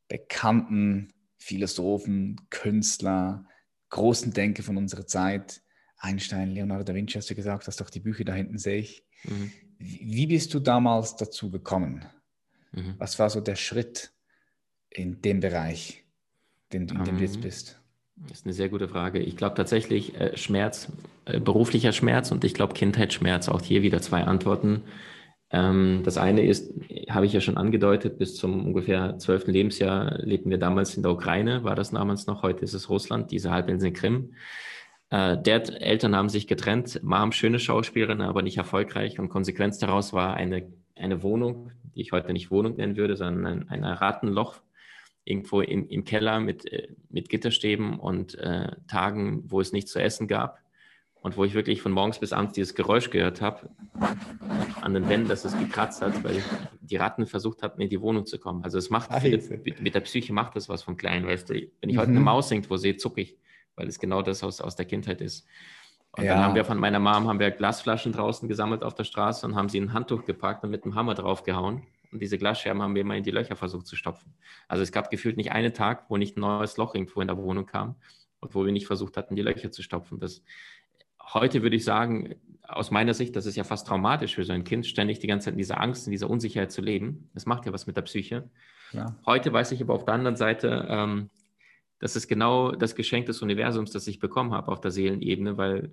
bekannten Philosophen, Künstler, großen Denker von unserer Zeit Einstein, Leonardo da Vinci, hast du gesagt, hast doch die Bücher da hinten sehe ich. Mhm. Wie bist du damals dazu gekommen? Mhm. Was war so der Schritt in dem Bereich, in, in dem du jetzt ähm, bist? Das ist eine sehr gute Frage. Ich glaube tatsächlich äh, Schmerz, äh, beruflicher Schmerz und ich glaube Kindheitsschmerz. Auch hier wieder zwei Antworten. Ähm, das eine ist, habe ich ja schon angedeutet, bis zum ungefähr zwölften Lebensjahr lebten wir damals in der Ukraine, war das damals noch, heute ist es Russland, diese Halbinsel Krim. Äh, der Eltern haben sich getrennt. Mom, schöne Schauspielerin, aber nicht erfolgreich. Und Konsequenz daraus war eine, eine Wohnung, die ich heute nicht Wohnung nennen würde, sondern ein, ein Ratenloch irgendwo im, im Keller mit, äh, mit Gitterstäben und äh, Tagen, wo es nichts zu essen gab. Und wo ich wirklich von morgens bis abends dieses Geräusch gehört habe an den Wänden, dass es gekratzt hat, weil die Ratten versucht hatten, in die Wohnung zu kommen. Also es macht, mit, mit der Psyche macht das was vom Kleinen, weißt du. Wenn ich mhm. heute eine Maus irgendwo sehe, zucke ich weil es genau das aus, aus der Kindheit ist. Und ja. dann haben wir von meiner Mom haben wir Glasflaschen draußen gesammelt auf der Straße und haben sie in ein Handtuch gepackt und mit einem Hammer draufgehauen. Und diese Glasscherben haben wir immer in die Löcher versucht zu stopfen. Also es gab gefühlt nicht einen Tag, wo nicht ein neues Loch irgendwo in der Wohnung kam und wo wir nicht versucht hatten, die Löcher zu stopfen. Das, heute würde ich sagen, aus meiner Sicht, das ist ja fast traumatisch für so ein Kind, ständig die ganze Zeit in dieser Angst, in dieser Unsicherheit zu leben. Das macht ja was mit der Psyche. Ja. Heute weiß ich aber auf der anderen Seite, ähm, das ist genau das Geschenk des Universums, das ich bekommen habe auf der Seelenebene, weil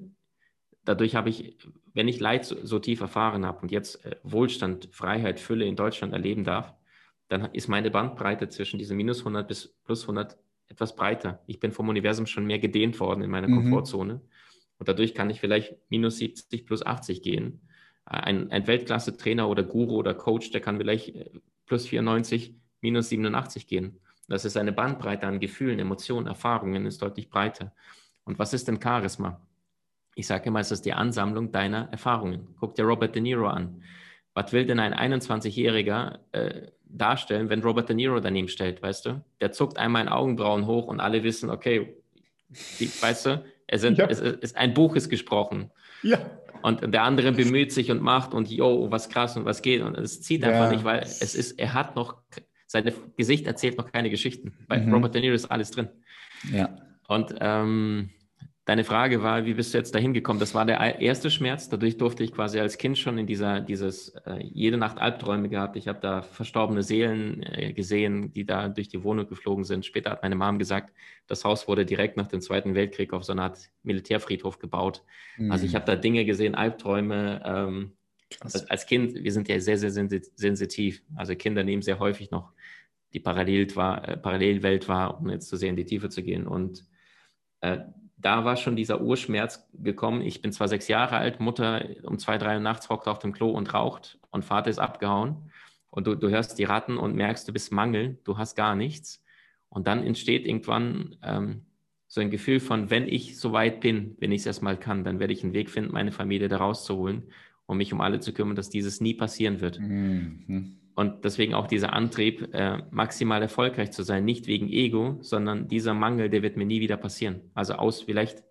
dadurch habe ich, wenn ich Leid so, so tief erfahren habe und jetzt äh, Wohlstand, Freiheit, Fülle in Deutschland erleben darf, dann ist meine Bandbreite zwischen diesen minus 100 bis plus 100 etwas breiter. Ich bin vom Universum schon mehr gedehnt worden in meiner mhm. Komfortzone. Und dadurch kann ich vielleicht minus 70 plus 80 gehen. Ein, ein Weltklasse-Trainer oder Guru oder Coach, der kann vielleicht äh, plus 94, minus 87 gehen. Das ist eine Bandbreite an Gefühlen, Emotionen, Erfahrungen, ist deutlich breiter. Und was ist denn Charisma? Ich sage immer, es ist die Ansammlung deiner Erfahrungen. Guck dir Robert De Niro an. Was will denn ein 21-Jähriger äh, darstellen, wenn Robert De Niro daneben stellt, weißt du? Der zuckt einmal in Augenbrauen hoch und alle wissen, okay, die, weißt du, es, sind, ja. es, ist, ein Buch ist gesprochen. Ja. Und der andere bemüht sich und macht und yo, was krass und was geht. Und es zieht einfach ja. nicht, weil es ist, er hat noch, sein Gesicht erzählt noch keine Geschichten. Bei mhm. Robert De Niro ist alles drin. Ja. Und ähm, Deine Frage war, wie bist du jetzt dahin gekommen? Das war der erste Schmerz. Dadurch durfte ich quasi als Kind schon in dieser, dieses, äh, jede Nacht Albträume gehabt. Ich habe da verstorbene Seelen äh, gesehen, die da durch die Wohnung geflogen sind. Später hat meine Mom gesagt, das Haus wurde direkt nach dem Zweiten Weltkrieg auf so eine Art Militärfriedhof gebaut. Mhm. Also ich habe da Dinge gesehen, Albträume. Ähm, als, als, Kind, wir sind ja sehr, sehr sensitiv. Also Kinder nehmen sehr häufig noch die äh, Parallelwelt wahr, um jetzt zu sehr in die Tiefe zu gehen. Und äh, da war schon dieser Urschmerz gekommen. Ich bin zwar sechs Jahre alt, Mutter um zwei, drei Uhr nachts hockt auf dem Klo und raucht und Vater ist abgehauen. Und du, du hörst die Ratten und merkst, du bist Mangel, du hast gar nichts. Und dann entsteht irgendwann ähm, so ein Gefühl von, wenn ich so weit bin, wenn ich es erstmal kann, dann werde ich einen Weg finden, meine Familie da rauszuholen und mich um alle zu kümmern, dass dieses nie passieren wird. Mhm. Und deswegen auch dieser Antrieb, äh, maximal erfolgreich zu sein, nicht wegen Ego, sondern dieser Mangel, der wird mir nie wieder passieren. Also aus vielleicht,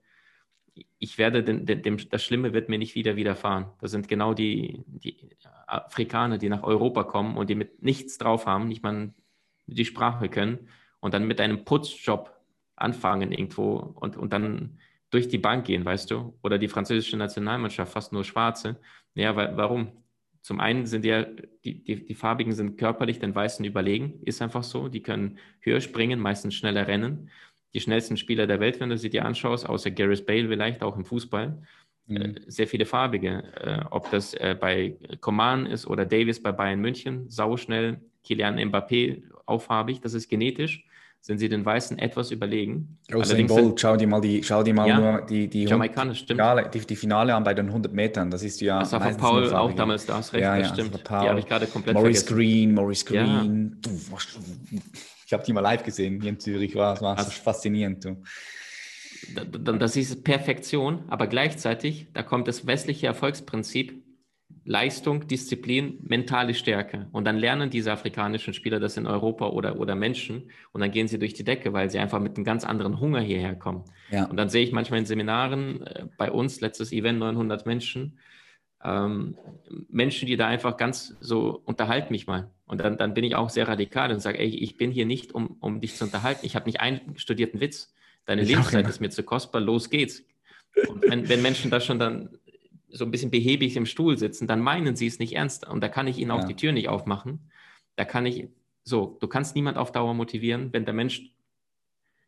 ich werde, den, dem, das Schlimme wird mir nicht wieder widerfahren. Das sind genau die, die Afrikaner, die nach Europa kommen und die mit nichts drauf haben, nicht mal die Sprache können und dann mit einem Putzjob anfangen irgendwo und, und dann durch die Bank gehen, weißt du? Oder die französische Nationalmannschaft, fast nur Schwarze. Ja, weil, warum? Zum einen sind ja, die, die, die Farbigen sind körperlich den Weißen überlegen, ist einfach so. Die können höher springen, meistens schneller rennen. Die schnellsten Spieler der Welt, wenn du sie dir anschaust, außer Gareth Bale vielleicht, auch im Fußball, mhm. äh, sehr viele Farbige. Äh, ob das äh, bei Coman ist oder Davis bei Bayern München, sauschnell, Kilian Mbappé, auch farbig, das ist genetisch sind sie den Weißen etwas überlegen. Usain Bolt, schau dir mal die, schau dir mal ja, nur die, die, Finale, die, die, Finale an bei den 100 Metern. Das ist ja. Das war von Paul auch damals, da hast recht, ja, das ja, stimmt. Das die habe ich gerade komplett Maurice vergessen. Green, Maurice Green. Ja. Ich habe die mal live gesehen hier in Zürich, war, war also, faszinierend. Du. Das ist Perfektion, aber gleichzeitig, da kommt das westliche Erfolgsprinzip Leistung, Disziplin, mentale Stärke. Und dann lernen diese afrikanischen Spieler das in Europa oder, oder Menschen und dann gehen sie durch die Decke, weil sie einfach mit einem ganz anderen Hunger hierher kommen. Ja. Und dann sehe ich manchmal in Seminaren, äh, bei uns, letztes Event, 900 Menschen, ähm, Menschen, die da einfach ganz so, unterhalten mich mal. Und dann, dann bin ich auch sehr radikal und sage, ey, ich bin hier nicht, um, um dich zu unterhalten. Ich habe nicht einen studierten Witz. Deine Lebenszeit ist mir zu kostbar, los geht's. Und wenn, wenn Menschen das schon dann so ein bisschen behäbig im Stuhl sitzen, dann meinen sie es nicht ernst. Und da kann ich ihnen auch ja. die Tür nicht aufmachen. Da kann ich, so, du kannst niemand auf Dauer motivieren. Wenn der Mensch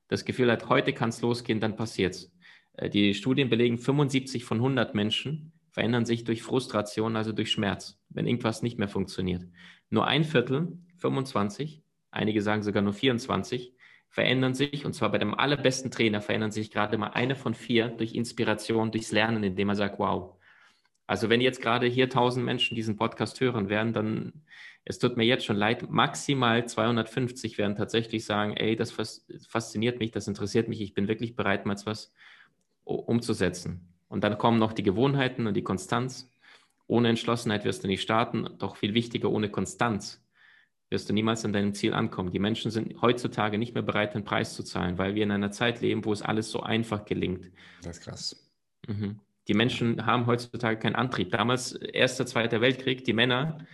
das Gefühl hat, heute kann es losgehen, dann passiert es. Äh, die Studien belegen, 75 von 100 Menschen verändern sich durch Frustration, also durch Schmerz, wenn irgendwas nicht mehr funktioniert. Nur ein Viertel, 25, einige sagen sogar nur 24, verändern sich, und zwar bei dem allerbesten Trainer verändern sich gerade mal eine von vier durch Inspiration, durchs Lernen, indem er sagt, wow, also wenn jetzt gerade hier 1000 Menschen diesen Podcast hören werden, dann, es tut mir jetzt schon leid, maximal 250 werden tatsächlich sagen, ey, das fasziniert mich, das interessiert mich, ich bin wirklich bereit, mal etwas umzusetzen. Und dann kommen noch die Gewohnheiten und die Konstanz. Ohne Entschlossenheit wirst du nicht starten, doch viel wichtiger, ohne Konstanz wirst du niemals an deinem Ziel ankommen. Die Menschen sind heutzutage nicht mehr bereit, den Preis zu zahlen, weil wir in einer Zeit leben, wo es alles so einfach gelingt. Das ist krass. Mhm. Die Menschen haben heutzutage keinen Antrieb. Damals, Erster, Zweiter Weltkrieg, die Männer,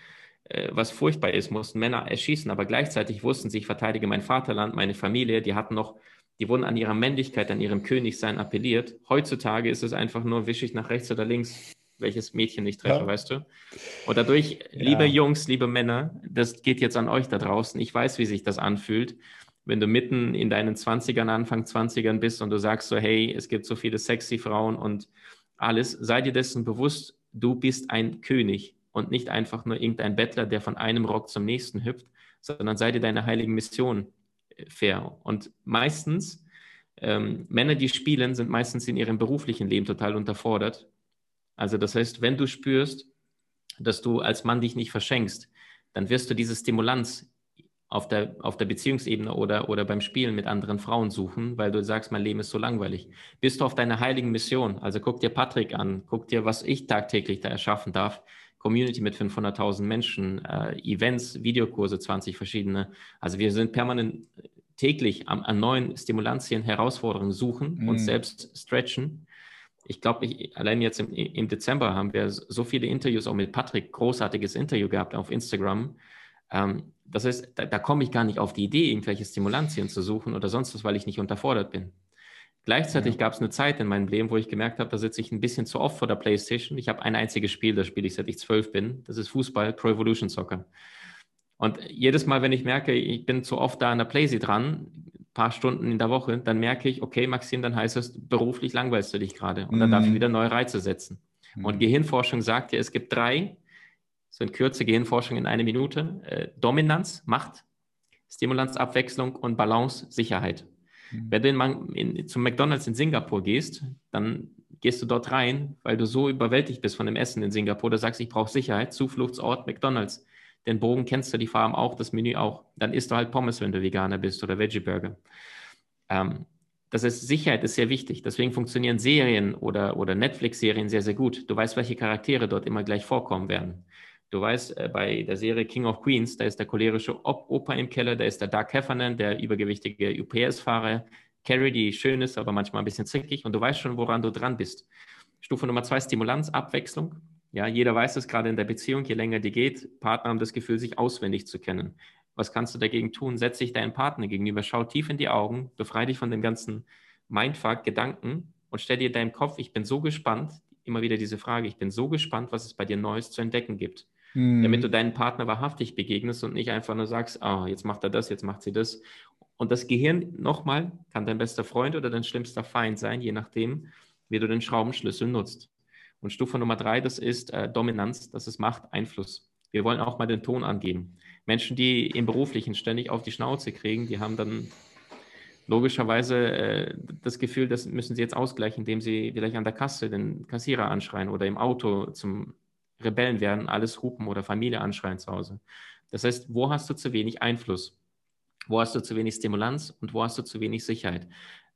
äh, was furchtbar ist, mussten Männer erschießen, aber gleichzeitig wussten sie, ich verteidige mein Vaterland, meine Familie, die hatten noch, die wurden an ihrer Männlichkeit, an ihrem Königsein appelliert. Heutzutage ist es einfach nur, wische ich nach rechts oder links, welches Mädchen ich treffe, ja. weißt du? Und dadurch, ja. liebe Jungs, liebe Männer, das geht jetzt an euch da draußen. Ich weiß, wie sich das anfühlt, wenn du mitten in deinen 20ern, Anfang 20ern bist und du sagst so, hey, es gibt so viele sexy Frauen und alles. Sei dir dessen bewusst, du bist ein König und nicht einfach nur irgendein Bettler, der von einem Rock zum nächsten hüpft, sondern sei dir deine heiligen Mission äh, fair. Und meistens, ähm, Männer, die spielen, sind meistens in ihrem beruflichen Leben total unterfordert also das heißt, wenn du spürst, dass du als Mann dich nicht verschenkst, dann wirst du diese Stimulanz auf der, auf der Beziehungsebene oder, oder beim Spielen mit anderen Frauen suchen, weil du sagst, mein Leben ist so langweilig. Bist du auf deiner heiligen Mission? Also guck dir Patrick an, guck dir, was ich tagtäglich da erschaffen darf. Community mit 500.000 Menschen, äh, Events, Videokurse, 20 verschiedene. Also wir sind permanent täglich an, an neuen Stimulantien, Herausforderungen suchen, mm. uns selbst stretchen ich glaube, allein jetzt im, im, Dezember haben wir so viele Interviews auch mit Patrick, großartiges Interview gehabt auf Instagram. Ähm, das heißt, da, da komme ich gar nicht auf die Idee, irgendwelche Stimulantien zu suchen oder sonst was, weil ich nicht unterfordert bin. Gleichzeitig ja. gab es eine Zeit in meinem Leben, wo ich gemerkt habe, da sitze ich ein bisschen zu oft vor der Playstation. Ich habe ein einziges Spiel, das spiele ich seit ich zwölf bin. Das ist Fußball, Pro Evolution Soccer. Und jedes Mal, wenn ich merke, ich bin zu oft da an der Playsee dran, paar Stunden in der Woche, dann merke ich, okay, Maxim, dann heißt es, beruflich langweilst du dich gerade. Und dann mm. darf ich mhm. wieder neue Reize setzen. Mm. Und Gehirnforschung sagt ja, es gibt drei, so in Kürze Gehirnforschung in eine Minute, äh, Dominanz, Macht, Stimulanz, Abwechslung und Balance, Sicherheit. Mm. Wenn du in, in, zum McDonalds in Singapur gehst, dann gehst du dort rein, weil du so überwältigt bist von dem Essen in Singapur, da sagst, ich brauche Sicherheit, Zufluchtsort McDonalds den Bogen kennst du, die Farben auch, das Menü auch. Dann isst du halt Pommes, wenn du Veganer bist oder Veggie Burger. Ähm, das heißt, Sicherheit ist sehr wichtig. Deswegen funktionieren Serien oder, oder Netflix-Serien sehr, sehr gut. Du weißt, welche Charaktere dort immer gleich vorkommen werden. Du weißt, äh, bei der Serie King of Queens, da ist der cholerische Opa im Keller, da ist der Dark Heffernan, der übergewichtige UPS-Fahrer, Carrie, die schön ist, aber manchmal ein bisschen zickig und du weißt schon, woran du dran bist. Stufe Nummer zwei, Stimulanz, Abwechslung. Ja, jeder weiß es gerade in der Beziehung, je länger die geht, Partner haben das Gefühl, sich auswendig zu kennen. Was kannst du dagegen tun? Setz dich deinem Partner gegenüber, schau tief in die Augen, befreie dich von dem ganzen Mindfuck, Gedanken und stell dir in deinem Kopf, ich bin so gespannt, immer wieder diese Frage, ich bin so gespannt, was es bei dir Neues zu entdecken gibt. Mhm. Damit du deinen Partner wahrhaftig begegnest und nicht einfach nur sagst, oh, jetzt macht er das, jetzt macht sie das. Und das Gehirn, nochmal, kann dein bester Freund oder dein schlimmster Feind sein, je nachdem, wie du den Schraubenschlüssel nutzt. Und Stufe Nummer drei, das ist äh, Dominanz, das ist Macht, Einfluss. Wir wollen auch mal den Ton angeben. Menschen, die im Beruflichen ständig auf die Schnauze kriegen, die haben dann logischerweise äh, das Gefühl, das müssen sie jetzt ausgleichen, indem sie vielleicht an der Kasse den Kassierer anschreien oder im Auto zum Rebellen werden, alles hupen oder Familie anschreien zu Hause. Das heißt, wo hast du zu wenig Einfluss? Wo hast du zu wenig Stimulanz und wo hast du zu wenig Sicherheit?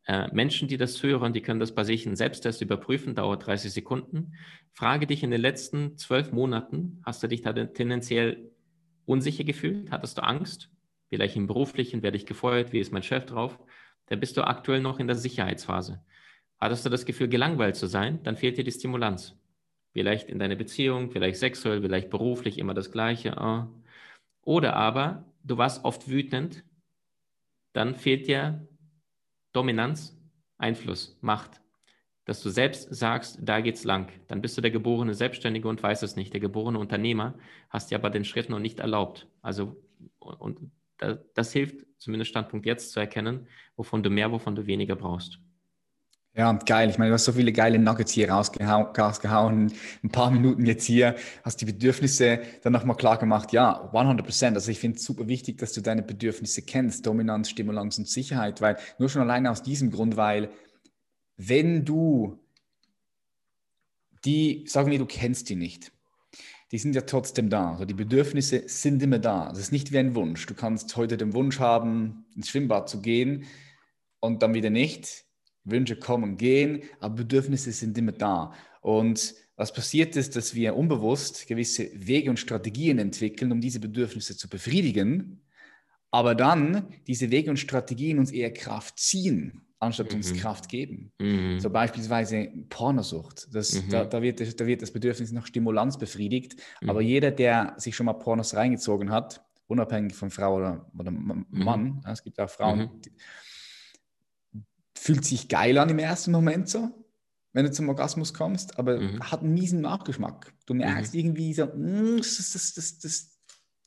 Äh, Menschen, die das hören, die können das bei sich in Selbsttest überprüfen, dauert 30 Sekunden. Frage dich in den letzten zwölf Monaten, hast du dich da tendenziell unsicher gefühlt? Hattest du Angst? Vielleicht im beruflichen, werde ich gefeuert, wie ist mein Chef drauf? Dann bist du aktuell noch in der Sicherheitsphase. Hattest du das Gefühl, gelangweilt zu sein, dann fehlt dir die Stimulanz. Vielleicht in deiner Beziehung, vielleicht sexuell, vielleicht beruflich, immer das Gleiche. Ah. Oder aber du warst oft wütend, dann fehlt dir Dominanz, Einfluss, Macht. Dass du selbst sagst, da geht's lang. Dann bist du der geborene Selbstständige und weißt es nicht. Der geborene Unternehmer hast dir aber den Schritt noch nicht erlaubt. Also, und das hilft, zumindest Standpunkt jetzt zu erkennen, wovon du mehr, wovon du weniger brauchst. Ja, geil. Ich meine, du hast so viele geile Nuggets hier rausgehauen. Ein paar Minuten jetzt hier, hast die Bedürfnisse dann nochmal klar gemacht. Ja, 100 Prozent. Also ich finde es super wichtig, dass du deine Bedürfnisse kennst. Dominanz, Stimulanz und Sicherheit. Weil nur schon alleine aus diesem Grund, weil wenn du die, sagen wir, du kennst die nicht, die sind ja trotzdem da. Also die Bedürfnisse sind immer da. Das ist nicht wie ein Wunsch. Du kannst heute den Wunsch haben, ins Schwimmbad zu gehen und dann wieder nicht Wünsche kommen und gehen, aber Bedürfnisse sind immer da. Und was passiert ist, dass wir unbewusst gewisse Wege und Strategien entwickeln, um diese Bedürfnisse zu befriedigen, aber dann diese Wege und Strategien uns eher Kraft ziehen, anstatt uns mhm. Kraft geben. Mhm. So beispielsweise Pornosucht. Das, mhm. da, da, wird, da wird das Bedürfnis nach Stimulanz befriedigt. Mhm. Aber jeder, der sich schon mal Pornos reingezogen hat, unabhängig von Frau oder, oder mhm. Mann, es gibt auch Frauen, mhm. die, fühlt sich geil an im ersten Moment so, wenn du zum Orgasmus kommst, aber hat einen miesen Nachgeschmack. Du merkst irgendwie so, mm, das, das, das, das,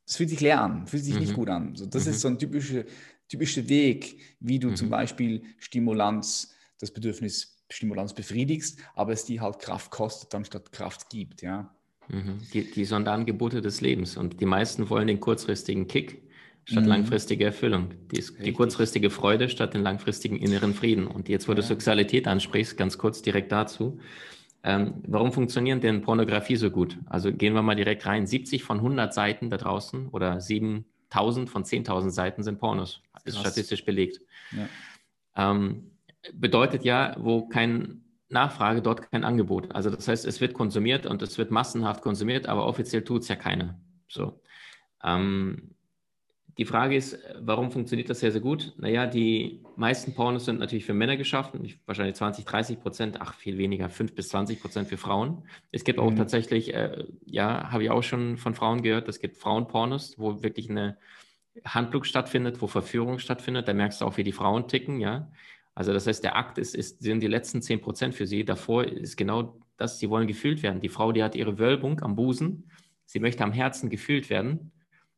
das fühlt sich leer an, fühlt sich nicht gut an. So, das ist so ein typischer typische Weg, wie du mhm. zum Beispiel Stimulanz, das Bedürfnis Stimulanz befriedigst, aber es dir halt Kraft kostet, anstatt Kraft gibt, ja. Mhm. Die, die Sonderangebote des Lebens und die meisten wollen den kurzfristigen Kick statt mhm. langfristige Erfüllung, die, die, kurzfristige Freude statt den langfristigen inneren Frieden. Und jetzt, wo ja. du Sexualität ansprichst, ganz kurz direkt dazu, ähm, warum funktionieren denn Pornografie so gut? Also gehen wir mal direkt rein. 70 von 100 Seiten da draußen oder 7 1000 von 10.000 Seiten sind Pornos. Ist Krass. statistisch belegt. Ja. Ähm, bedeutet ja, wo kein Nachfrage, dort kein Angebot. Also das heißt, es wird konsumiert und es wird massenhaft konsumiert, aber offiziell tut es ja keiner. So. Ähm, die Frage ist, warum funktioniert das sehr, sehr gut? Naja, die meisten Pornos sind natürlich für Männer geschaffen, wahrscheinlich 20, 30 Prozent, ach, viel weniger, 5 bis 20 Prozent für Frauen. Es gibt auch mhm. tatsächlich, äh, ja, habe ich auch schon von Frauen gehört, es gibt Frauenpornos, wo wirklich eine Handlung stattfindet, wo Verführung stattfindet. Da merkst du auch, wie die Frauen ticken, ja. Also das heißt, der Akt ist, ist, sind die letzten 10 Prozent für sie. Davor ist genau das, sie wollen gefühlt werden. Die Frau, die hat ihre Wölbung am Busen, sie möchte am Herzen gefühlt werden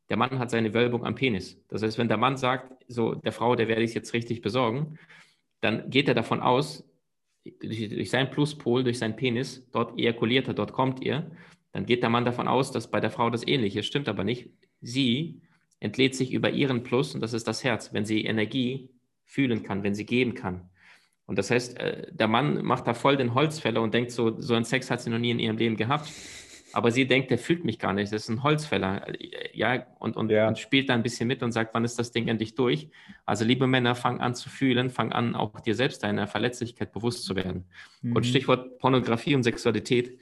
der Mann hat seine Wölbung am Penis. Das heißt, wenn der Mann sagt, so der Frau, der werde ich jetzt richtig besorgen, dann geht er davon aus, durch, durch seinen Pluspol, durch seinen Penis, dort ejakuliert er, dort kommt ihr, dann geht der Mann davon aus, dass bei der Frau das Ähnliche ist. Stimmt aber nicht. Sie entlädt sich über ihren Plus und das ist das Herz, wenn sie Energie fühlen kann, wenn sie geben kann. Und das heißt, äh, der Mann macht da voll den Holzfäller und denkt so, so einen Sex hat sie noch nie in ihrem Leben gehabt aber sie denkt, der fühlt mich gar nicht, das ist ein Holzfäller. Ja, und, und, ja. und spielt da ein bisschen mit und sagt, wann ist das Ding endlich durch? Also, liebe Männer, fang an zu fühlen, fang an, auch dir selbst deiner Verletzlichkeit bewusst zu werden. Mhm. Und Stichwort Pornografie und Sexualität.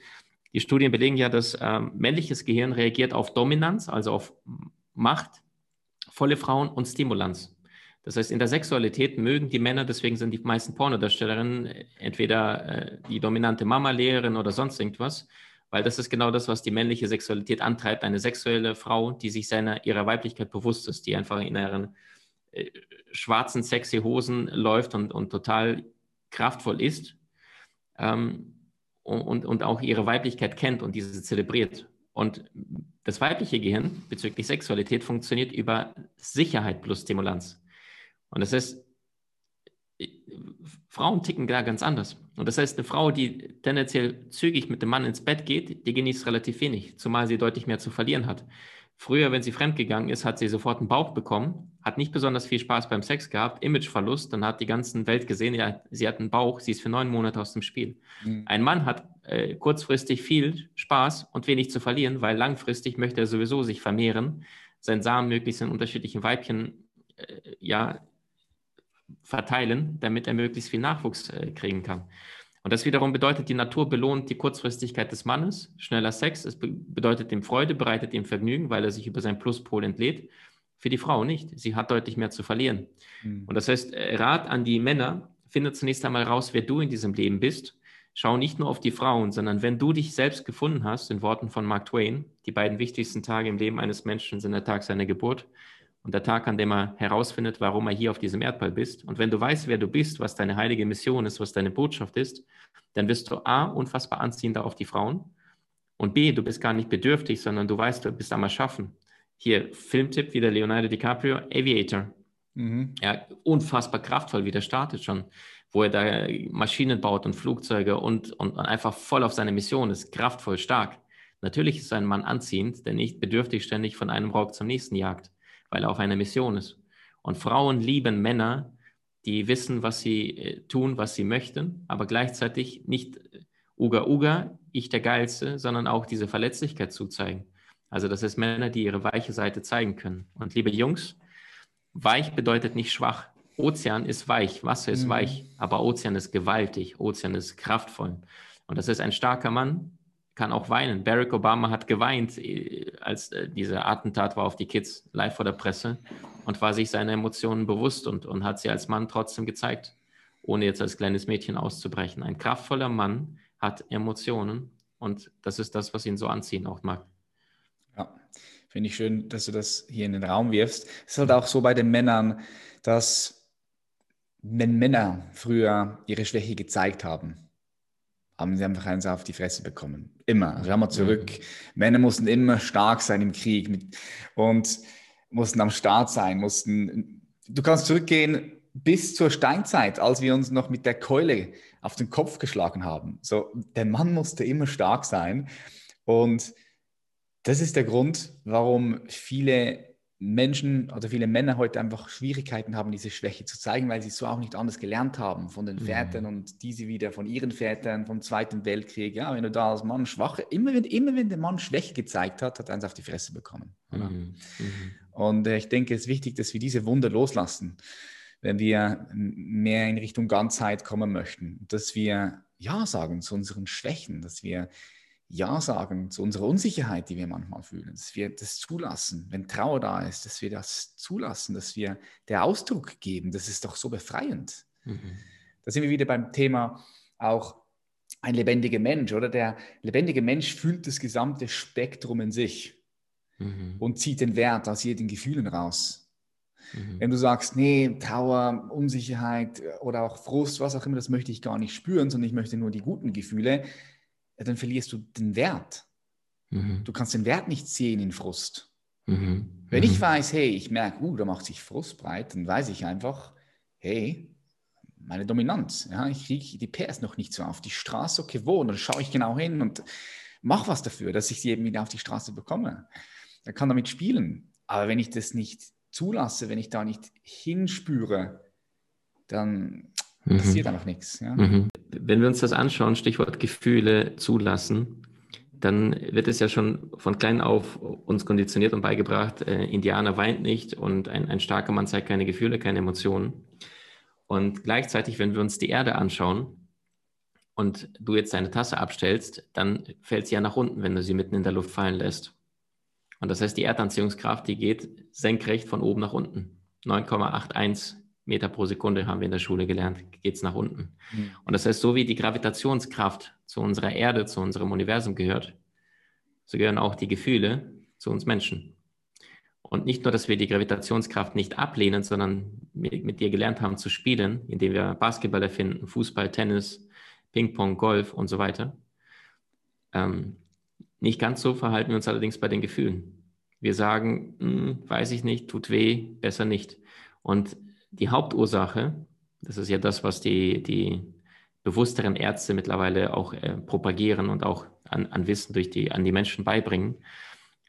Die Studien belegen ja, dass ähm, männliches Gehirn reagiert auf Dominanz, also auf Macht, volle Frauen und Stimulanz. Das heißt, in der Sexualität mögen die Männer, deswegen sind die meisten Pornodarstellerinnen entweder äh, die dominante Mama-Lehrerin oder sonst irgendwas, weil das ist genau das, was die männliche Sexualität antreibt. Eine sexuelle Frau, die sich seiner, ihrer Weiblichkeit bewusst ist, die einfach in ihren äh, schwarzen, sexy Hosen läuft und, und total kraftvoll ist ähm, und, und auch ihre Weiblichkeit kennt und diese zelebriert. Und das weibliche Gehirn bezüglich Sexualität funktioniert über Sicherheit plus Stimulanz. Und das heißt, Frauen ticken da ganz anders. Und das heißt, eine Frau, die tendenziell zügig mit dem Mann ins Bett geht, die genießt relativ wenig, zumal sie deutlich mehr zu verlieren hat. Früher, wenn sie fremdgegangen ist, hat sie sofort einen Bauch bekommen, hat nicht besonders viel Spaß beim Sex gehabt, Imageverlust, dann hat die ganze Welt gesehen, ja, sie hat einen Bauch, sie ist für neun Monate aus dem Spiel. Mhm. Ein Mann hat äh, kurzfristig viel Spaß und wenig zu verlieren, weil langfristig möchte er sowieso sich vermehren, seinen Samen möglichst in unterschiedlichen Weibchen äh, ja, verteilen, damit er möglichst viel Nachwuchs äh, kriegen kann. Und das wiederum bedeutet, die Natur belohnt die Kurzfristigkeit des Mannes, schneller Sex, es be bedeutet ihm Freude, bereitet ihm Vergnügen, weil er sich über seinen Pluspol entlädt. Für die Frau nicht. Sie hat deutlich mehr zu verlieren. Mhm. Und das heißt, äh, Rat an die Männer, finde zunächst einmal raus, wer du in diesem Leben bist. Schau nicht nur auf die Frauen, sondern wenn du dich selbst gefunden hast, in Worten von Mark Twain, die beiden wichtigsten Tage im Leben eines Menschen sind der Tag seiner Geburt und der Tag, an dem er herausfindet, warum er hier auf diesem Erdball bist. Und wenn du weißt, wer du bist, was deine heilige Mission ist, was deine Botschaft ist, dann wirst du A, unfassbar anziehender auf die Frauen und B, du bist gar nicht bedürftig, sondern du weißt, du bist am Erschaffen. Hier, Filmtipp wieder Leonardo DiCaprio, Aviator. Mhm. Ja, unfassbar kraftvoll, wie der startet schon, wo er da Maschinen baut und Flugzeuge und, und einfach voll auf seine Mission ist, kraftvoll, stark. Natürlich ist ein Mann anziehend, der nicht bedürftig ständig von einem Rock zum nächsten jagt weil er auf einer Mission ist. Und Frauen lieben Männer, die wissen, was sie äh, tun, was sie möchten, aber gleichzeitig nicht äh, Uga Uga, ich der Geilste, sondern auch diese Verletzlichkeit zuzeigen. Also das ist Männer, die ihre weiche Seite zeigen können. Und liebe Jungs, weich bedeutet nicht schwach. Ozean ist weich, Wasser ist mhm. weich, aber Ozean ist gewaltig, Ozean ist kraftvoll. Und das ist ein starker Mann, kann auch weinen. Barack Obama hat geweint, äh, als äh, dieser Attentat war auf die Kids live vor der Presse und war sich seiner Emotionen bewusst und, und hat sie als Mann trotzdem gezeigt. ohne jetzt als kleines Mädchen auszubrechen. Ein kraftvoller Mann hat Emotionen und das ist das, was ihn so anziehen auch mag. Ja, finde ich schön, dass du das hier in den Raum wirfst. Es ist halt auch so bei den Männern, dass wenn Männer früher ihre Schwäche gezeigt haben, haben sie einfach eins auf die Fresse bekommen. Immer. Schau mal zurück. Mhm. Männer mussten immer stark sein im Krieg mit, und mussten am Start sein, mussten. Du kannst zurückgehen bis zur Steinzeit, als wir uns noch mit der Keule auf den Kopf geschlagen haben. So, der Mann musste immer stark sein. Und das ist der Grund, warum viele Menschen oder viele Männer heute einfach Schwierigkeiten haben, diese Schwäche zu zeigen, weil sie es so auch nicht anders gelernt haben von den mhm. Vätern und diese wieder von ihren Vätern vom Zweiten Weltkrieg. Ja, wenn du da als Mann schwach, immer wenn, immer wenn der Mann Schwäche gezeigt hat, hat er eins auf die Fresse bekommen. Mhm. Mhm. Und äh, ich denke, es ist wichtig, dass wir diese Wunder loslassen, wenn wir mehr in Richtung Ganzheit kommen möchten, dass wir Ja sagen zu unseren Schwächen, dass wir ja sagen zu unserer Unsicherheit, die wir manchmal fühlen, dass wir das zulassen, wenn Trauer da ist, dass wir das zulassen, dass wir der Ausdruck geben, das ist doch so befreiend. Mhm. Da sind wir wieder beim Thema auch ein lebendiger Mensch, oder? Der lebendige Mensch fühlt das gesamte Spektrum in sich mhm. und zieht den Wert aus jeden Gefühlen raus. Mhm. Wenn du sagst, nee, Trauer, Unsicherheit oder auch Frust, was auch immer, das möchte ich gar nicht spüren, sondern ich möchte nur die guten Gefühle, ja, dann verlierst du den Wert. Mhm. Du kannst den Wert nicht sehen in Frust. Mhm. Wenn ich mhm. weiß, hey, ich merke, uh, da macht sich Frust breit, dann weiß ich einfach, hey, meine Dominanz, ja, ich kriege die PS noch nicht so auf die Straße, okay, wo? Und dann schaue ich genau hin und mache was dafür, dass ich sie eben wieder auf die Straße bekomme. Er kann damit spielen. Aber wenn ich das nicht zulasse, wenn ich da nicht hinspüre, dann mhm. passiert einfach nichts. Ja? Mhm wenn wir uns das anschauen, Stichwort Gefühle zulassen, dann wird es ja schon von klein auf uns konditioniert und beigebracht, äh, Indianer weint nicht und ein, ein starker Mann zeigt keine Gefühle, keine Emotionen. Und gleichzeitig, wenn wir uns die Erde anschauen und du jetzt deine Tasse abstellst, dann fällt sie ja nach unten, wenn du sie mitten in der Luft fallen lässt. Und das heißt, die Erdanziehungskraft, die geht senkrecht von oben nach unten. 9,81 Meter pro Sekunde haben wir in der Schule gelernt, geht es nach unten. Mhm. Und das heißt, so wie die Gravitationskraft zu unserer Erde, zu unserem Universum gehört, so gehören auch die Gefühle zu uns Menschen. Und nicht nur, dass wir die Gravitationskraft nicht ablehnen, sondern mit, mit dir gelernt haben zu spielen, indem wir Basketball erfinden, Fußball, Tennis, Ping-Pong, Golf und so weiter. Ähm, nicht ganz so verhalten wir uns allerdings bei den Gefühlen. Wir sagen, hm, weiß ich nicht, tut weh, besser nicht. Und die Hauptursache, das ist ja das, was die, die bewussteren Ärzte mittlerweile auch äh, propagieren und auch an, an Wissen durch die, an die Menschen beibringen.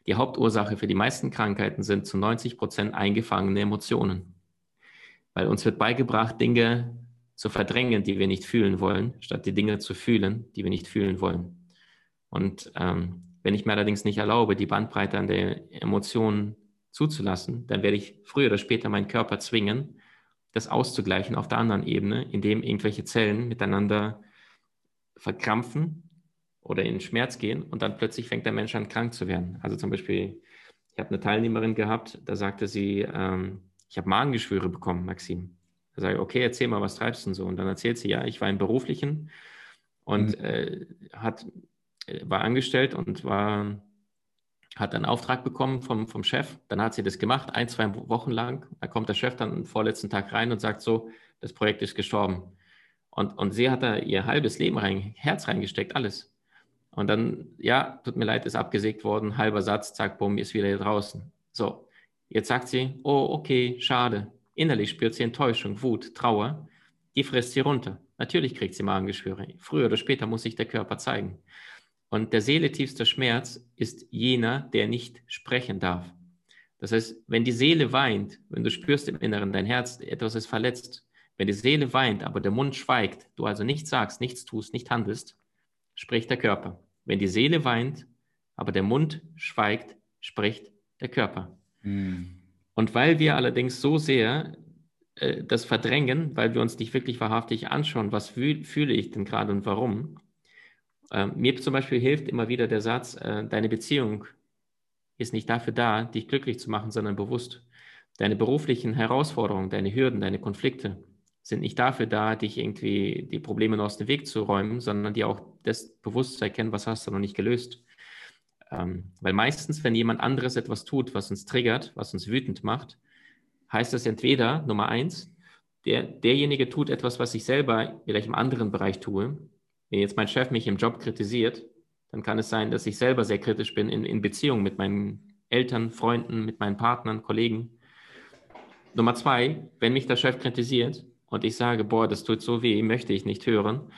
Die Hauptursache für die meisten Krankheiten sind zu 90 Prozent eingefangene Emotionen. Weil uns wird beigebracht, Dinge zu verdrängen, die wir nicht fühlen wollen, statt die Dinge zu fühlen, die wir nicht fühlen wollen. Und ähm, wenn ich mir allerdings nicht erlaube, die Bandbreite an der Emotionen zuzulassen, dann werde ich früher oder später meinen Körper zwingen, das auszugleichen auf der anderen Ebene, indem irgendwelche Zellen miteinander verkrampfen oder in Schmerz gehen und dann plötzlich fängt der Mensch an krank zu werden. Also zum Beispiel, ich habe eine Teilnehmerin gehabt, da sagte sie, ähm, ich habe Magengeschwüre bekommen, Maxim. Da sage ich, okay, erzähl mal, was treibst du denn so? Und dann erzählt sie, ja, ich war im Beruflichen und mhm. äh, hat, äh, war angestellt und war hat einen Auftrag bekommen vom, vom Chef, dann hat sie das gemacht, ein, zwei Wochen lang. Da kommt der Chef dann am vorletzten Tag rein und sagt so, das Projekt ist gestorben. Und, und sie hat da ihr halbes Leben rein, Herz reingesteckt, alles. Und dann, ja, tut mir leid, ist abgesägt worden, halber Satz, zack, bumm, ist wieder hier draußen. So, jetzt sagt sie, oh, okay, schade. Innerlich spürt sie Enttäuschung, Wut, Trauer. Die frisst sie runter. Natürlich kriegt sie Magengeschwüre. Früher oder später muss sich der Körper zeigen. Und der Seele tiefster Schmerz ist jener, der nicht sprechen darf. Das heißt, wenn die Seele weint, wenn du spürst im Inneren, dein Herz, etwas ist verletzt, wenn die Seele weint, aber der Mund schweigt, du also nichts sagst, nichts tust, nicht handelst, spricht der Körper. Wenn die Seele weint, aber der Mund schweigt, spricht der Körper. Mhm. Und weil wir allerdings so sehr äh, das verdrängen, weil wir uns nicht wirklich wahrhaftig anschauen, was fühl, fühle ich denn gerade und warum, ähm, mir zum Beispiel hilft immer wieder der Satz, äh, deine Beziehung ist nicht dafür da, dich glücklich zu machen, sondern bewusst. Deine beruflichen Herausforderungen, deine Hürden, deine Konflikte sind nicht dafür da, dich irgendwie die Probleme aus dem Weg zu räumen, sondern die auch das Bewusstsein kennen, was hast du noch nicht gelöst. Ähm, weil meistens, wenn jemand anderes etwas tut, was uns triggert, was uns wütend macht, heißt das entweder, Nummer eins, der, derjenige tut etwas, was ich selber vielleicht im anderen Bereich tue. Wenn jetzt mein Chef mich im Job kritisiert, dann kann es sein, dass ich selber sehr kritisch bin in, in Beziehung mit meinen Eltern, Freunden, mit meinen Partnern, Kollegen. Nummer zwei, wenn mich der Chef kritisiert und ich sage, boah, das tut so weh, möchte ich nicht hören,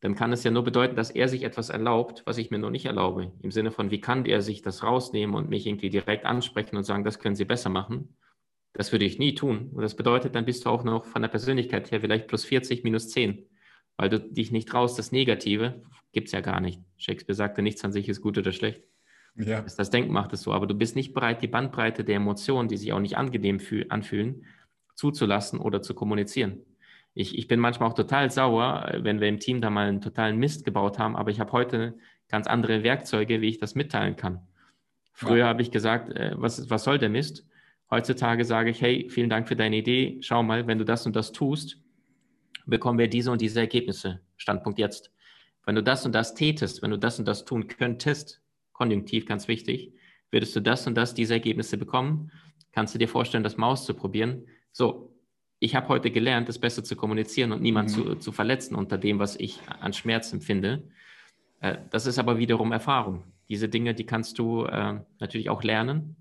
dann kann es ja nur bedeuten, dass er sich etwas erlaubt, was ich mir noch nicht erlaube. Im Sinne von, wie kann er sich das rausnehmen und mich irgendwie direkt ansprechen und sagen, das können Sie besser machen. Das würde ich nie tun. Und das bedeutet, dann bist du auch noch von der Persönlichkeit her vielleicht plus 40, minus 10, weil du dich nicht traust, das Negative gibt es ja gar nicht. Shakespeare sagte, nichts an sich ist gut oder schlecht. Ja. Das, das Denken macht es so, aber du bist nicht bereit, die Bandbreite der Emotionen, die sich auch nicht angenehm anfühlen, zuzulassen oder zu kommunizieren. Ich, ich bin manchmal auch total sauer, wenn wir im Team da mal einen totalen Mist gebaut haben, aber ich habe heute ganz andere Werkzeuge, wie ich das mitteilen kann. Früher ja. habe ich gesagt, äh, was, was soll der Mist? Heutzutage sage ich, hey, vielen Dank für deine Idee. Schau mal, wenn du das und das tust, bekommen wir diese und diese Ergebnisse. Standpunkt jetzt. Wenn du das und das tätest, wenn du das und das tun könntest, konjunktiv ganz wichtig, würdest du das und das, diese Ergebnisse bekommen. Kannst du dir vorstellen, das mal auszuprobieren? So, ich habe heute gelernt, es besser zu kommunizieren und niemanden mhm. zu, zu verletzen unter dem, was ich an Schmerz empfinde. Äh, das ist aber wiederum Erfahrung. Diese Dinge, die kannst du äh, natürlich auch lernen.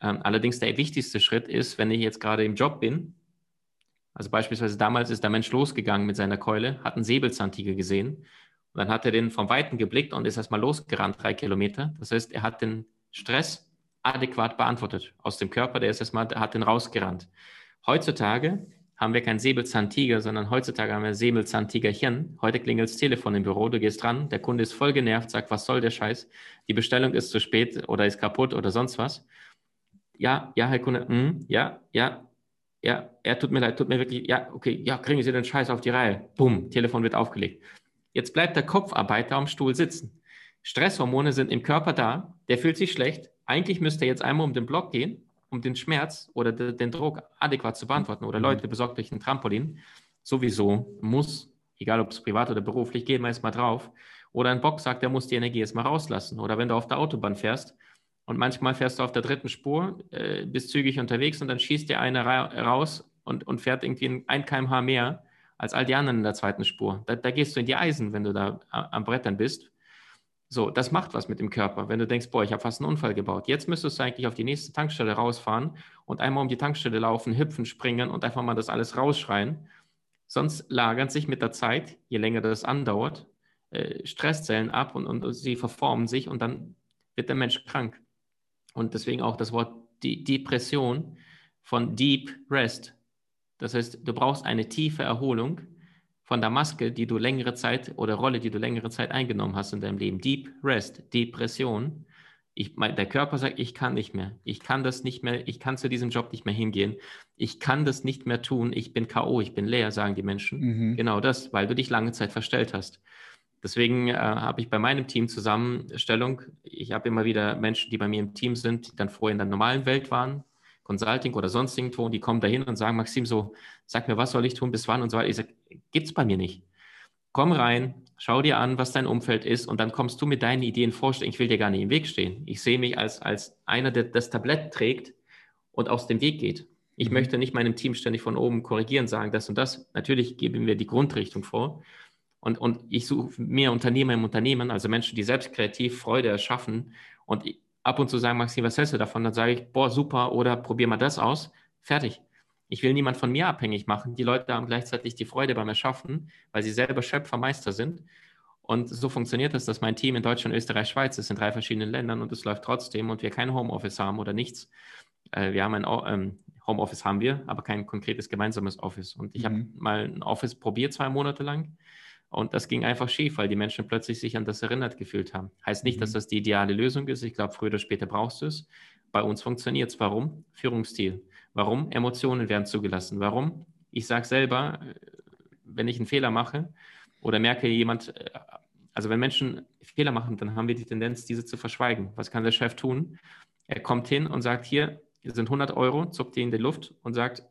Ähm, allerdings der wichtigste Schritt ist, wenn ich jetzt gerade im Job bin, also beispielsweise damals ist der Mensch losgegangen mit seiner Keule, hat einen Säbelzahntiger gesehen und dann hat er den vom Weiten geblickt und ist erstmal losgerannt, drei Kilometer. Das heißt, er hat den Stress adäquat beantwortet aus dem Körper, der ist erstmal, hat den rausgerannt. Heutzutage haben wir kein Säbelzahntiger, sondern heutzutage haben wir Säbelzahntigerchen. Heute klingelt das Telefon im Büro, du gehst dran, der Kunde ist voll genervt, sagt, was soll der Scheiß? Die Bestellung ist zu spät oder ist kaputt oder sonst was. Ja, ja, Herr Kunde, mm, ja, ja, ja, er tut mir leid, tut mir wirklich, ja, okay, ja, kriegen Sie den Scheiß auf die Reihe. Bumm, Telefon wird aufgelegt. Jetzt bleibt der Kopfarbeiter am Stuhl sitzen. Stresshormone sind im Körper da, der fühlt sich schlecht. Eigentlich müsste er jetzt einmal um den Block gehen, um den Schmerz oder den Druck adäquat zu beantworten. Oder mhm. Leute, besorgt euch ein Trampolin. Sowieso muss, egal ob es privat oder beruflich, gehen wir erstmal drauf. Oder ein Bock sagt, der muss die Energie erstmal rauslassen. Oder wenn du auf der Autobahn fährst und manchmal fährst du auf der dritten Spur, äh, bist zügig unterwegs und dann schießt dir einer ra raus und, und fährt irgendwie ein kmh mehr als all die anderen in der zweiten Spur. Da, da gehst du in die Eisen, wenn du da am Brettern bist. So, das macht was mit dem Körper. Wenn du denkst, boah, ich habe fast einen Unfall gebaut. Jetzt müsstest du eigentlich auf die nächste Tankstelle rausfahren und einmal um die Tankstelle laufen, hüpfen, springen und einfach mal das alles rausschreien. Sonst lagern sich mit der Zeit, je länger das andauert, äh, Stresszellen ab und, und sie verformen sich und dann wird der Mensch krank. Und deswegen auch das Wort die Depression von Deep Rest. Das heißt, du brauchst eine tiefe Erholung von der Maske, die du längere Zeit oder Rolle, die du längere Zeit eingenommen hast in deinem Leben. Deep Rest, Depression. Ich, mein, der Körper sagt, ich kann nicht mehr. Ich kann das nicht mehr. Ich kann zu diesem Job nicht mehr hingehen. Ich kann das nicht mehr tun. Ich bin K.O., ich bin leer, sagen die Menschen. Mhm. Genau das, weil du dich lange Zeit verstellt hast. Deswegen äh, habe ich bei meinem Team Zusammenstellung. Ich habe immer wieder Menschen, die bei mir im Team sind, die dann vorher in der normalen Welt waren, Consulting oder sonst irgendwo, die kommen dahin und sagen, Maxim, so, sag mir, was soll ich tun, bis wann und so weiter. Ich sage, gibt's bei mir nicht. Komm rein, schau dir an, was dein Umfeld ist und dann kommst du mit deinen Ideen vorstellen. Ich will dir gar nicht im Weg stehen. Ich sehe mich als, als einer, der das Tablett trägt und aus dem Weg geht. Ich mhm. möchte nicht meinem Team ständig von oben korrigieren, sagen das und das. Natürlich geben wir die Grundrichtung vor. Und, und ich suche mehr Unternehmer im Unternehmen, also Menschen, die selbst kreativ Freude erschaffen. Und ab und zu sagen, Maxim, was hältst du davon? Dann sage ich, boah, super, oder probier mal das aus. Fertig. Ich will niemand von mir abhängig machen. Die Leute haben gleichzeitig die Freude beim Erschaffen, weil sie selber Schöpfermeister sind. Und so funktioniert es, dass mein Team in Deutschland, Österreich, Schweiz ist, in drei verschiedenen Ländern und es läuft trotzdem und wir kein Homeoffice haben oder nichts. Äh, wir haben ein ähm, Homeoffice haben wir, aber kein konkretes gemeinsames Office. Und ich mhm. habe mal ein Office probiert, zwei Monate lang. Und das ging einfach schief, weil die Menschen plötzlich sich an das erinnert gefühlt haben. Heißt nicht, mhm. dass das die ideale Lösung ist. Ich glaube, früher oder später brauchst du es. Bei uns funktioniert es. Warum? Führungsstil. Warum? Emotionen werden zugelassen. Warum? Ich sage selber, äh, wenn ich einen Fehler mache oder merke jemand, äh, also wenn Menschen Fehler machen, dann haben wir die Tendenz, diese zu verschweigen. Was kann der Chef tun? Er kommt hin und sagt, hier sind 100 Euro, zuckt die in die Luft und sagt,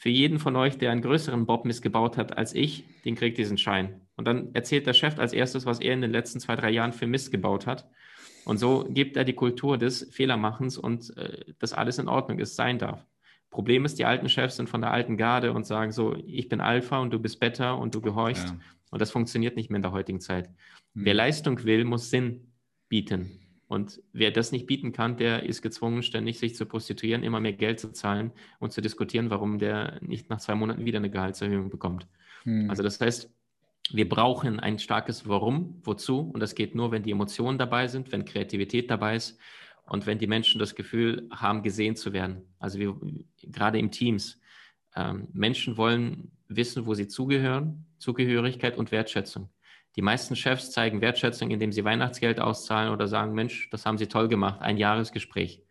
für jeden von euch, der einen größeren Bob missgebaut hat als ich, den kriegt diesen Schein. Und dann erzählt der Chef als erstes, was er in den letzten zwei, drei Jahren für Mist gebaut hat. Und so gibt er die Kultur des Fehlermachens und äh, dass alles in Ordnung ist, sein darf. Problem ist, die alten Chefs sind von der alten Garde und sagen so, ich bin Alpha und du bist Beta und du gehorchst. Ja. Und das funktioniert nicht mehr in der heutigen Zeit. Mhm. Wer Leistung will, muss Sinn bieten. Und wer das nicht bieten kann, der ist gezwungen, ständig sich zu prostituieren, immer mehr Geld zu zahlen und zu diskutieren, warum der nicht nach zwei Monaten wieder eine Gehaltserhöhung bekommt. Mhm. Also das heißt, wir brauchen ein starkes Warum, wozu. Und das geht nur, wenn die Emotionen dabei sind, wenn Kreativität dabei ist und wenn die Menschen das Gefühl haben, gesehen zu werden. Also wir, gerade im Teams. Ähm, Menschen wollen wissen, wo sie zugehören, Zugehörigkeit und Wertschätzung. Die meisten Chefs zeigen Wertschätzung, indem sie Weihnachtsgeld auszahlen oder sagen, Mensch, das haben Sie toll gemacht, ein Jahresgespräch.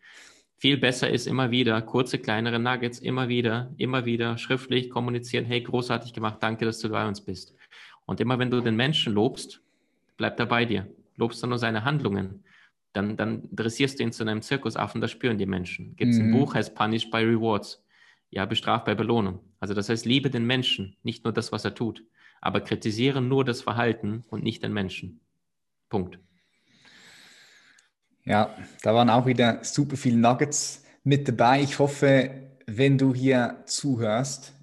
Viel besser ist immer wieder kurze, kleinere Nuggets, immer wieder, immer wieder schriftlich kommunizieren, hey, großartig gemacht, danke, dass du bei uns bist. Und immer wenn du den Menschen lobst, bleibt er bei dir. Lobst du nur seine Handlungen, dann, dann dressierst du ihn zu einem Zirkusaffen, das spüren die Menschen. Gibt es mhm. ein Buch, heißt Punish by Rewards. Ja, bestraft bei Belohnung. Also das heißt, liebe den Menschen, nicht nur das, was er tut, aber kritisiere nur das Verhalten und nicht den Menschen. Punkt. Ja, da waren auch wieder super viele Nuggets mit dabei. Ich hoffe, wenn du hier zuhörst,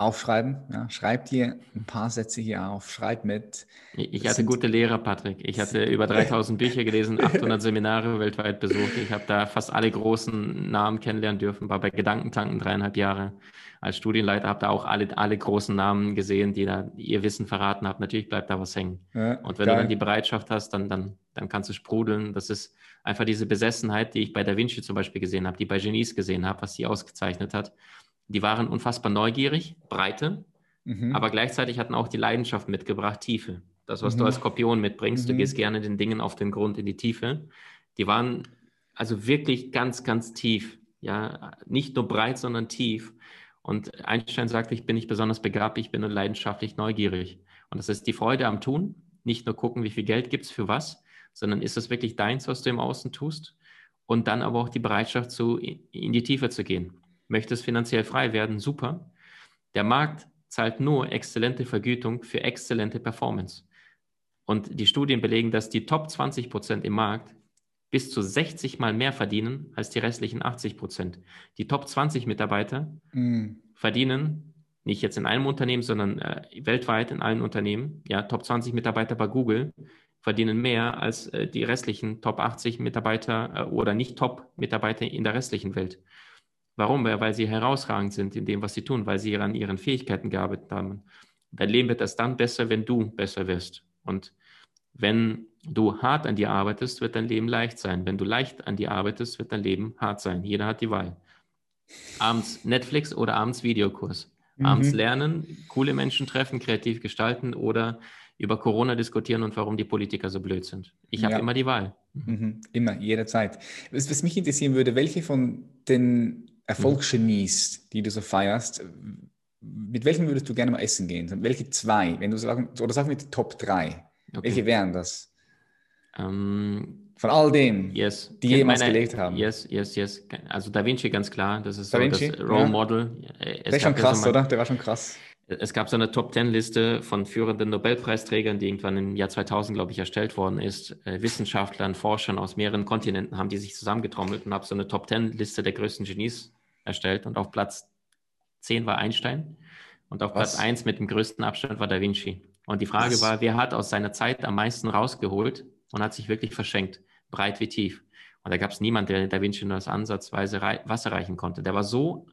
aufschreiben. Ja, schreib dir ein paar Sätze hier auf, schreib mit. Ich hatte gute Lehrer, Patrick. Ich hatte über 3000 Bücher gelesen, 800 Seminare weltweit besucht. Ich habe da fast alle großen Namen kennenlernen dürfen, war bei Gedankentanken dreieinhalb Jahre als Studienleiter, habe da auch alle, alle großen Namen gesehen, die da ihr Wissen verraten haben. Natürlich bleibt da was hängen. Ja, Und wenn geil. du dann die Bereitschaft hast, dann, dann, dann kannst du sprudeln. Das ist einfach diese Besessenheit, die ich bei Da Vinci zum Beispiel gesehen habe, die bei Genies gesehen habe, was sie ausgezeichnet hat die waren unfassbar neugierig, Breite, mhm. aber gleichzeitig hatten auch die Leidenschaft mitgebracht, Tiefe. Das, was mhm. du als Skorpion mitbringst, mhm. du gehst gerne den Dingen auf den Grund, in die Tiefe. Die waren also wirklich ganz, ganz tief. Ja, nicht nur breit, sondern tief. Und Einstein sagte, ich bin nicht besonders begabt, ich bin nur leidenschaftlich neugierig. Und das ist die Freude am Tun, nicht nur gucken, wie viel Geld gibt es für was, sondern ist es wirklich deins, was du im Außen tust? Und dann aber auch die Bereitschaft, zu, in die Tiefe zu gehen möchtest finanziell frei werden, super. Der Markt zahlt nur exzellente Vergütung für exzellente Performance. Und die Studien belegen, dass die Top 20 Prozent im Markt bis zu 60 mal mehr verdienen als die restlichen 80 Prozent. Die Top 20 Mitarbeiter mm. verdienen nicht jetzt in einem Unternehmen, sondern äh, weltweit in allen Unternehmen. Ja, Top 20 Mitarbeiter bei Google verdienen mehr als äh, die restlichen Top 80 Mitarbeiter äh, oder nicht Top Mitarbeiter in der restlichen Welt. Warum? Weil sie herausragend sind in dem, was sie tun, weil sie an ihren Fähigkeiten gearbeitet haben. Dein Leben wird erst dann besser, wenn du besser wirst. Und wenn du hart an dir arbeitest, wird dein Leben leicht sein. Wenn du leicht an dir arbeitest, wird dein Leben hart sein. Jeder hat die Wahl. Abends Netflix oder abends Videokurs. Mhm. Abends lernen, coole Menschen treffen, kreativ gestalten oder über Corona diskutieren und warum die Politiker so blöd sind. Ich habe ja. immer die Wahl. Mhm. Immer, jederzeit. Was, was mich interessieren würde, welche von den Erfolgsgenies, die du so feierst, mit welchen würdest du gerne mal essen gehen? Welche zwei? Wenn du sagen, oder sag mit Top 3. Okay. Welche wären das? Um, ähm, Von all denen, yes. die jemals meine, gelebt haben. Yes, yes, yes. Also Da Vinci ganz klar, das ist so das Role ja. Model. Es Der ist schon krass, so oder? Der war schon krass. Es gab so eine Top-10-Liste von führenden Nobelpreisträgern, die irgendwann im Jahr 2000, glaube ich, erstellt worden ist. Äh, Wissenschaftlern, Forschern aus mehreren Kontinenten haben die sich zusammengetrommelt und haben so eine Top-10-Liste der größten Genies erstellt und auf Platz 10 war Einstein und auf Was? Platz 1 mit dem größten Abstand war Da Vinci. Und die Frage Was? war, wer hat aus seiner Zeit am meisten rausgeholt und hat sich wirklich verschenkt, breit wie tief. Und da gab es niemanden, der Da Vinci nur als ansatzweise Wasser reichen konnte. Der war so,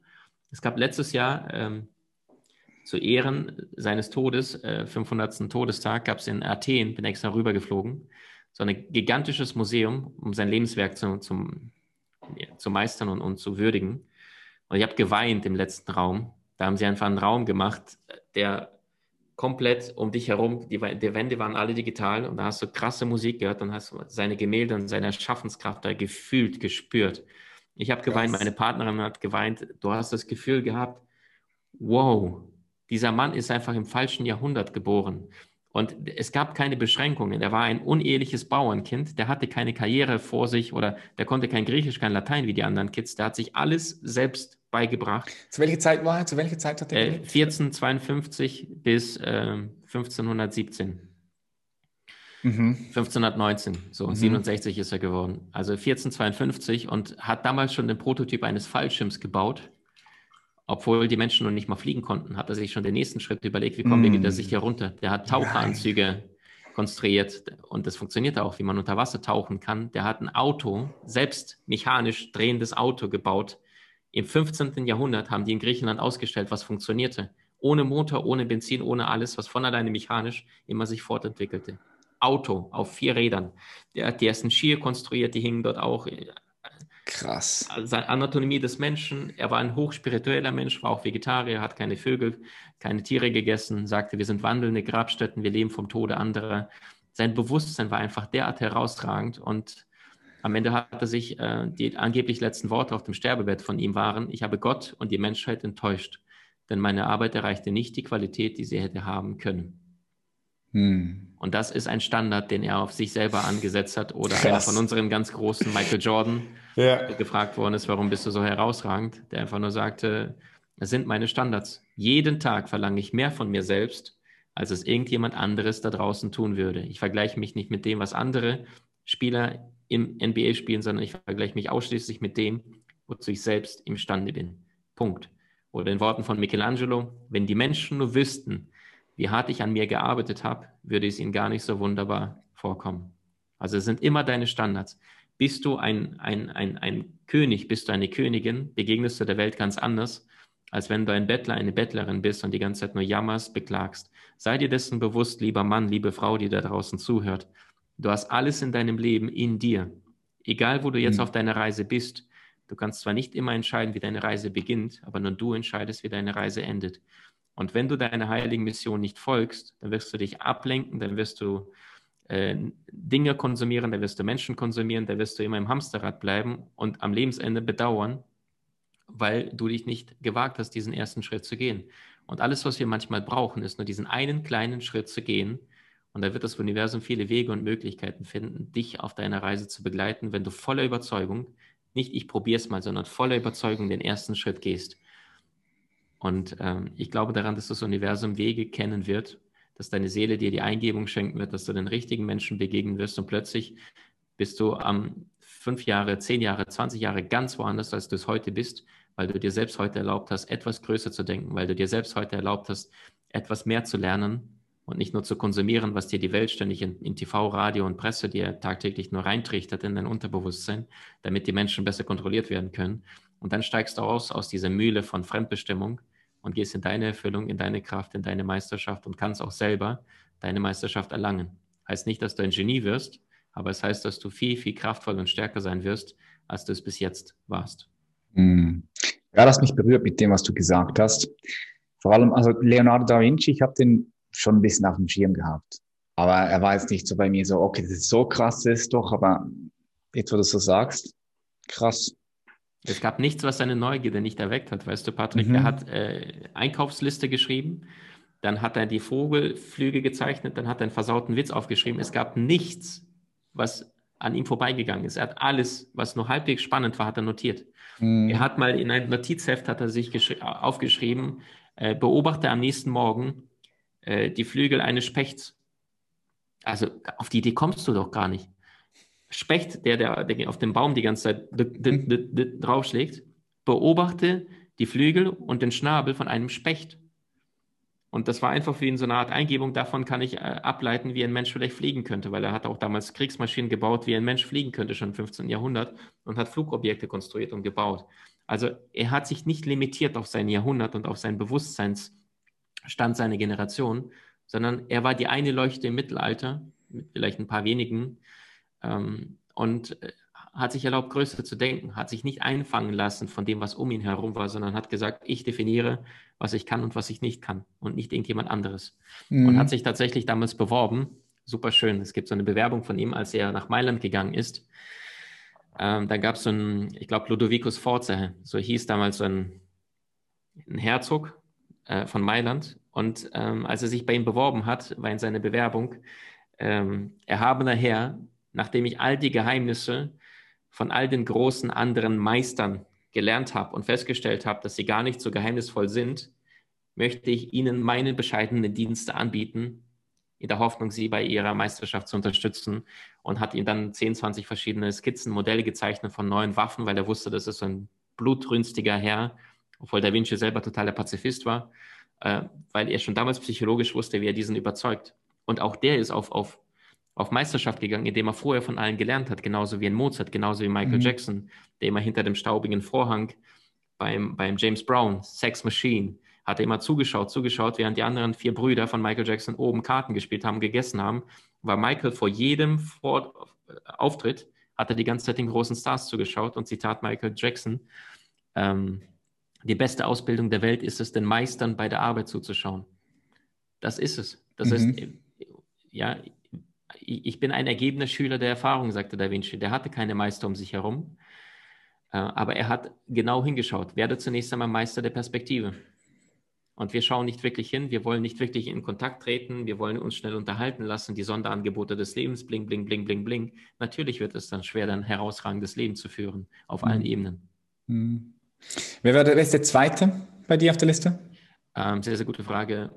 es gab letztes Jahr ähm, zu Ehren seines Todes, äh, 500. Todestag, gab es in Athen, bin extra rübergeflogen, so ein gigantisches Museum, um sein Lebenswerk zu, zum, ja, zu meistern und, und zu würdigen. Und ich habe geweint im letzten Raum. Da haben sie einfach einen Raum gemacht, der komplett um dich herum, die, die Wände waren alle digital und da hast du krasse Musik gehört und hast seine Gemälde und seine Schaffenskraft da gefühlt, gespürt. Ich habe geweint, meine Partnerin hat geweint. Du hast das Gefühl gehabt, wow, dieser Mann ist einfach im falschen Jahrhundert geboren. Und es gab keine Beschränkungen. Er war ein uneheliches Bauernkind, der hatte keine Karriere vor sich oder der konnte kein Griechisch, kein Latein wie die anderen Kids. Der hat sich alles selbst beigebracht. Zu welcher Zeit war er? Zu welcher Zeit hat er äh, 1452 bis äh, 1517. Mhm. 1519, so mhm. 67 ist er geworden. Also 1452 und hat damals schon den Prototyp eines Fallschirms gebaut. Obwohl die Menschen noch nicht mal fliegen konnten, hat er sich schon den nächsten Schritt überlegt, wie kommen wir wieder sicher runter. Der hat Taucheranzüge konstruiert und das funktioniert auch, wie man unter Wasser tauchen kann. Der hat ein Auto, selbst mechanisch drehendes Auto gebaut. Im 15. Jahrhundert haben die in Griechenland ausgestellt, was funktionierte. Ohne Motor, ohne Benzin, ohne alles, was von alleine mechanisch immer sich fortentwickelte. Auto auf vier Rädern. Der hat die ersten Skier konstruiert, die hingen dort auch. Krass. Seine Anatomie des Menschen. Er war ein hochspiritueller Mensch, war auch Vegetarier, hat keine Vögel, keine Tiere gegessen, sagte, wir sind wandelnde Grabstätten, wir leben vom Tode anderer. Sein Bewusstsein war einfach derart herausragend und am Ende hat er sich, äh, die angeblich letzten Worte auf dem Sterbebett von ihm waren, ich habe Gott und die Menschheit enttäuscht, denn meine Arbeit erreichte nicht die Qualität, die sie hätte haben können. Hm. Und das ist ein Standard, den er auf sich selber angesetzt hat. Oder Krass. einer von unseren ganz großen, Michael Jordan, ja. gefragt worden ist, warum bist du so herausragend? Der einfach nur sagte, es sind meine Standards. Jeden Tag verlange ich mehr von mir selbst, als es irgendjemand anderes da draußen tun würde. Ich vergleiche mich nicht mit dem, was andere Spieler im NBA spielen, sondern ich vergleiche mich ausschließlich mit dem, wozu ich selbst imstande bin. Punkt. Oder in Worten von Michelangelo, wenn die Menschen nur wüssten, wie hart ich an mir gearbeitet habe, würde es ihnen gar nicht so wunderbar vorkommen. Also es sind immer deine Standards. Bist du ein, ein, ein, ein König, bist du eine Königin, begegnest du der Welt ganz anders, als wenn du ein Bettler, eine Bettlerin bist und die ganze Zeit nur jammerst, beklagst. Sei dir dessen bewusst, lieber Mann, liebe Frau, die da draußen zuhört. Du hast alles in deinem Leben in dir. Egal, wo du jetzt mhm. auf deiner Reise bist, du kannst zwar nicht immer entscheiden, wie deine Reise beginnt, aber nur du entscheidest, wie deine Reise endet. Und wenn du deiner heiligen Mission nicht folgst, dann wirst du dich ablenken, dann wirst du äh, Dinge konsumieren, dann wirst du Menschen konsumieren, dann wirst du immer im Hamsterrad bleiben und am Lebensende bedauern, weil du dich nicht gewagt hast, diesen ersten Schritt zu gehen. Und alles, was wir manchmal brauchen, ist nur diesen einen kleinen Schritt zu gehen. Und da wird das Universum viele Wege und Möglichkeiten finden, dich auf deiner Reise zu begleiten, wenn du voller Überzeugung, nicht ich probiere es mal, sondern voller Überzeugung den ersten Schritt gehst. Und ähm, ich glaube daran, dass das Universum Wege kennen wird, dass deine Seele dir die Eingebung schenken wird, dass du den richtigen Menschen begegnen wirst und plötzlich bist du am fünf Jahre, zehn Jahre, 20 Jahre ganz woanders, als du es heute bist, weil du dir selbst heute erlaubt hast, etwas größer zu denken, weil du dir selbst heute erlaubt hast, etwas mehr zu lernen und nicht nur zu konsumieren, was dir die Welt ständig in, in TV, Radio und Presse dir tagtäglich nur reintrichtert in dein Unterbewusstsein, damit die Menschen besser kontrolliert werden können, und dann steigst du aus aus dieser Mühle von Fremdbestimmung und gehst in deine Erfüllung, in deine Kraft, in deine Meisterschaft und kannst auch selber deine Meisterschaft erlangen. Heißt nicht, dass du ein Genie wirst, aber es heißt, dass du viel, viel kraftvoller und stärker sein wirst, als du es bis jetzt warst. Hm. Ja, das mich berührt mit dem, was du gesagt hast. Vor allem, also Leonardo da Vinci, ich habe den schon ein bisschen auf dem Schirm gehabt. Aber er war jetzt nicht so bei mir so, okay, das ist so krass, das ist doch, aber jetzt, wo du so sagst, krass. Es gab nichts, was seine Neugierde nicht erweckt hat, weißt du, Patrick. Mhm. Er hat äh, Einkaufsliste geschrieben, dann hat er die Vogelflüge gezeichnet, dann hat er einen versauten Witz aufgeschrieben. Es gab nichts, was an ihm vorbeigegangen ist. Er hat alles, was nur halbwegs spannend war, hat er notiert. Mhm. Er hat mal in einem Notizheft hat er sich aufgeschrieben, äh, beobachte am nächsten Morgen äh, die Flügel eines Spechts. Also auf die Idee kommst du doch gar nicht. Specht, der, der, der auf dem Baum die ganze Zeit mhm. draufschlägt, beobachte die Flügel und den Schnabel von einem Specht. Und das war einfach wie in so einer Art Eingebung. Davon kann ich äh, ableiten, wie ein Mensch vielleicht fliegen könnte, weil er hat auch damals Kriegsmaschinen gebaut, wie ein Mensch fliegen könnte, schon im 15. Jahrhundert und hat Flugobjekte konstruiert und gebaut. Also er hat sich nicht limitiert auf sein Jahrhundert und auf seinen Bewusstseinsstand seiner Generation, sondern er war die eine Leuchte im Mittelalter, mit vielleicht ein paar wenigen, ähm, und äh, hat sich erlaubt, größer zu denken, hat sich nicht einfangen lassen von dem, was um ihn herum war, sondern hat gesagt, ich definiere, was ich kann und was ich nicht kann und nicht irgendjemand anderes. Mhm. Und hat sich tatsächlich damals beworben. Super schön. Es gibt so eine Bewerbung von ihm, als er nach Mailand gegangen ist. Ähm, da gab es so einen, ich glaube, Ludovicus Forza, so hieß damals so ein, ein Herzog äh, von Mailand. Und ähm, als er sich bei ihm beworben hat, war in seiner Bewerbung, ähm, erhabener Herr, nachdem ich all die Geheimnisse von all den großen anderen Meistern gelernt habe und festgestellt habe, dass sie gar nicht so geheimnisvoll sind, möchte ich Ihnen meine bescheidenen Dienste anbieten, in der Hoffnung, Sie bei Ihrer Meisterschaft zu unterstützen und hat ihm dann 10, 20 verschiedene Skizzen, Modelle gezeichnet von neuen Waffen, weil er wusste, das ist so ein blutrünstiger Herr, obwohl Da Vinci selber totaler Pazifist war, äh, weil er schon damals psychologisch wusste, wie er diesen überzeugt. Und auch der ist auf, auf, auf Meisterschaft gegangen, indem er vorher von allen gelernt hat, genauso wie ein Mozart, genauso wie Michael mhm. Jackson, der immer hinter dem staubigen Vorhang beim, beim James Brown, Sex Machine, hat er immer zugeschaut, zugeschaut, während die anderen vier Brüder von Michael Jackson oben Karten gespielt haben, gegessen haben, war Michael vor jedem vor Auftritt, hat er die ganze Zeit den großen Stars zugeschaut und Zitat Michael Jackson, ähm, die beste Ausbildung der Welt ist es, den Meistern bei der Arbeit zuzuschauen. Das ist es. Das mhm. heißt, ja, ich bin ein ergebener Schüler der Erfahrung, sagte Da Vinci. Der hatte keine Meister um sich herum, äh, aber er hat genau hingeschaut. Werde zunächst einmal Meister der Perspektive. Und wir schauen nicht wirklich hin, wir wollen nicht wirklich in Kontakt treten, wir wollen uns schnell unterhalten lassen, die Sonderangebote des Lebens, bling, bling, bling, bling, bling. Natürlich wird es dann schwer, dann herausragendes Leben zu führen, auf mhm. allen Ebenen. Mhm. Wer, war der, wer ist der Zweite bei dir auf der Liste? Ähm, sehr, sehr gute Frage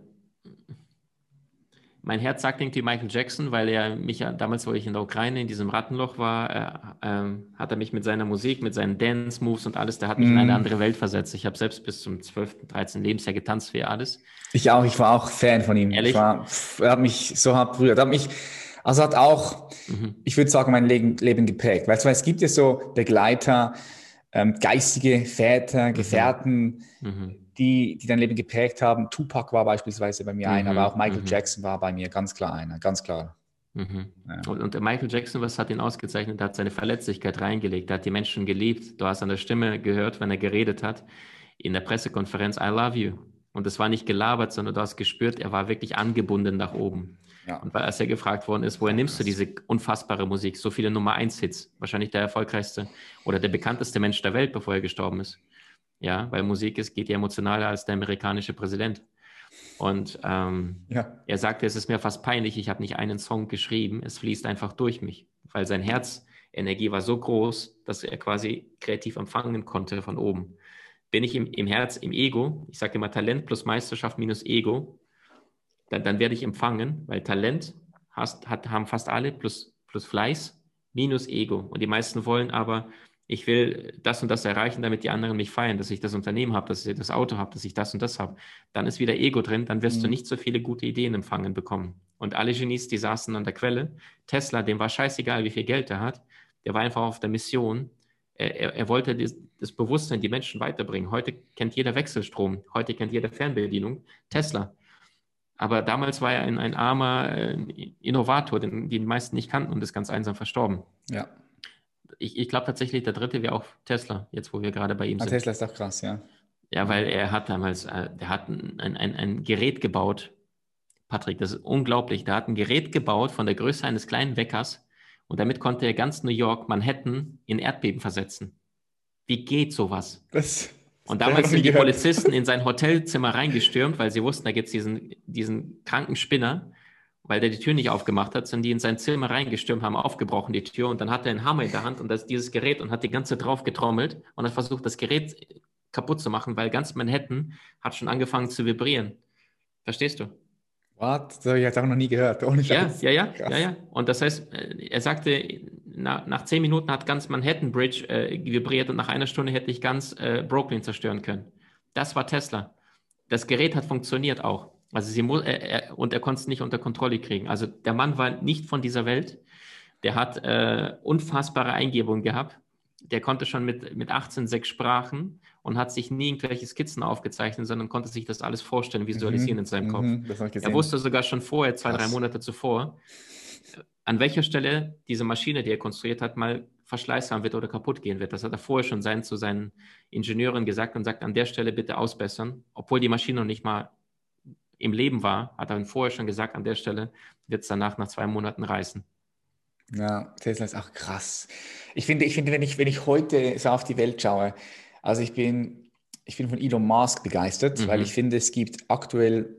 mein Herz sagt irgendwie Michael Jackson, weil er mich damals, wo ich in der Ukraine in diesem Rattenloch war, äh, äh, hat er mich mit seiner Musik, mit seinen Dance-Moves und alles, der hat mich mm. in eine mhm. andere Welt versetzt. Ich habe selbst bis zum 12., 13. Lebensjahr getanzt wie alles. Ich auch, ich war auch Fan von ihm. Ehrlich? War, er hat mich so hart berührt. Hat mich, also hat auch, mhm. ich würde sagen, mein Leben, Leben geprägt. Weißt du, es gibt ja so Begleiter, ähm, geistige Väter, mhm. Gefährten, mhm die, die dein Leben geprägt haben. Tupac war beispielsweise bei mir mhm, einer, aber auch Michael mhm. Jackson war bei mir ganz klar einer, ganz klar. Mhm. Ja. Und, und, Michael Jackson, was hat ihn ausgezeichnet? Er hat seine Verletzlichkeit reingelegt, er hat die Menschen geliebt. Du hast an der Stimme gehört, wenn er geredet hat, in der Pressekonferenz, I love you. Und es war nicht gelabert, sondern du hast gespürt, er war wirklich angebunden nach oben. Ja. Und weil als er gefragt worden ist, woher nimmst du diese unfassbare Musik, so viele Nummer 1 Hits, wahrscheinlich der erfolgreichste oder der bekannteste Mensch der Welt, bevor er gestorben ist. Ja, weil Musik ist, geht ja emotionaler als der amerikanische Präsident. Und ähm, ja. er sagte, es ist mir fast peinlich, ich habe nicht einen Song geschrieben, es fließt einfach durch mich, weil sein Herzenergie war so groß, dass er quasi kreativ empfangen konnte von oben. Bin ich im, im Herz, im Ego, ich sage immer Talent plus Meisterschaft minus Ego, dann, dann werde ich empfangen, weil Talent hast, hat, haben fast alle plus, plus Fleiß minus Ego. Und die meisten wollen aber ich will das und das erreichen, damit die anderen mich feiern, dass ich das Unternehmen habe, dass ich das Auto habe, dass ich das und das habe. Dann ist wieder Ego drin, dann wirst mhm. du nicht so viele gute Ideen empfangen bekommen. Und alle Genies, die saßen an der Quelle, Tesla, dem war scheißegal, wie viel Geld er hat, der war einfach auf der Mission. Er, er, er wollte das, das Bewusstsein, die Menschen weiterbringen. Heute kennt jeder Wechselstrom, heute kennt jeder Fernbedienung. Tesla, aber damals war er ein, ein armer äh, Innovator, den, den, die meisten nicht kannten und ist ganz einsam verstorben. Ja ich, ich glaube tatsächlich, der dritte wäre auch Tesla, jetzt wo wir gerade bei ihm ah, sind. Tesla ist doch krass, ja. Ja, weil er hat damals, äh, der hat ein, ein, ein Gerät gebaut, Patrick, das ist unglaublich. Der hat ein Gerät gebaut von der Größe eines kleinen Weckers und damit konnte er ganz New York, Manhattan in Erdbeben versetzen. Wie geht sowas? Das, und damals sind die Polizisten in sein Hotelzimmer reingestürmt, weil sie wussten, da gibt es diesen, diesen kranken Spinner weil der die Tür nicht aufgemacht hat, sind die in sein Zimmer reingestürmt, haben aufgebrochen die Tür und dann hat er einen Hammer in der Hand und das dieses Gerät und hat die ganze drauf getrommelt und hat versucht, das Gerät kaputt zu machen, weil ganz Manhattan hat schon angefangen zu vibrieren. Verstehst du? What? Das habe ich jetzt auch noch nie gehört. Ohne Scheiß. Ja, ja, ja, ja, ja. Und das heißt, äh, er sagte, na, nach zehn Minuten hat ganz Manhattan Bridge äh, vibriert und nach einer Stunde hätte ich ganz äh, Brooklyn zerstören können. Das war Tesla. Das Gerät hat funktioniert auch. Also sie muss, er, er, und er konnte es nicht unter Kontrolle kriegen. Also der Mann war nicht von dieser Welt. Der hat äh, unfassbare Eingebungen gehabt. Der konnte schon mit, mit 18 sechs Sprachen und hat sich nie irgendwelche Skizzen aufgezeichnet, sondern konnte sich das alles vorstellen, visualisieren mhm, in seinem Kopf. Mhm, er wusste sogar schon vorher, zwei, Krass. drei Monate zuvor, an welcher Stelle diese Maschine, die er konstruiert hat, mal Verschleiß haben wird oder kaputt gehen wird. Das hat er vorher schon sein, zu seinen Ingenieuren gesagt und sagt, an der Stelle bitte ausbessern, obwohl die Maschine noch nicht mal im Leben war, hat er vorher schon gesagt, an der Stelle wird es danach nach zwei Monaten reißen. Ja, Tesla ist auch krass. Ich finde, ich finde, wenn ich, wenn ich heute so auf die Welt schaue, also ich bin, ich bin von Elon Musk begeistert, mhm. weil ich finde, es gibt aktuell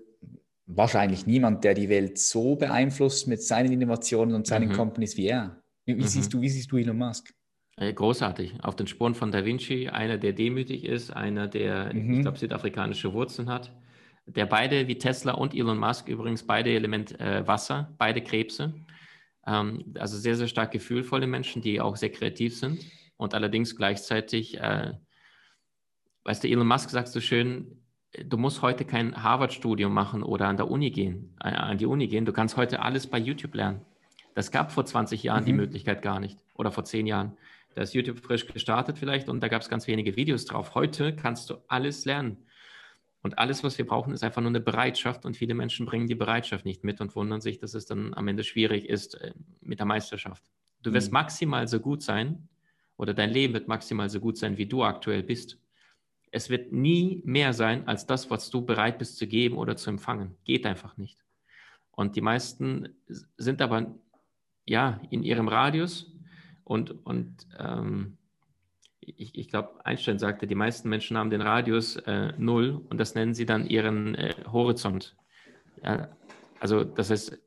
wahrscheinlich niemand, der die Welt so beeinflusst mit seinen Innovationen und seinen mhm. Companies wie er. Wie, wie mhm. siehst du, wie siehst du Elon Musk? Äh, großartig. Auf den Spuren von Da Vinci, einer, der demütig ist, einer, der, mhm. ich glaube, südafrikanische Wurzeln hat, der beide, wie Tesla und Elon Musk übrigens, beide Element äh, Wasser, beide Krebse. Ähm, also sehr, sehr stark gefühlvolle Menschen, die auch sehr kreativ sind und allerdings gleichzeitig, äh, weißt du, Elon Musk sagt so schön, du musst heute kein Harvard-Studium machen oder an der Uni gehen, äh, an die Uni gehen. Du kannst heute alles bei YouTube lernen. Das gab vor 20 Jahren mhm. die Möglichkeit gar nicht oder vor 10 Jahren. Da ist YouTube frisch gestartet vielleicht und da gab es ganz wenige Videos drauf. Heute kannst du alles lernen. Und alles, was wir brauchen, ist einfach nur eine Bereitschaft. Und viele Menschen bringen die Bereitschaft nicht mit und wundern sich, dass es dann am Ende schwierig ist äh, mit der Meisterschaft. Du wirst mhm. maximal so gut sein oder dein Leben wird maximal so gut sein, wie du aktuell bist. Es wird nie mehr sein als das, was du bereit bist zu geben oder zu empfangen. Geht einfach nicht. Und die meisten sind aber ja in ihrem Radius und, und ähm, ich, ich glaube, Einstein sagte, die meisten Menschen haben den Radius äh, null und das nennen sie dann ihren äh, Horizont. Ja, also das heißt,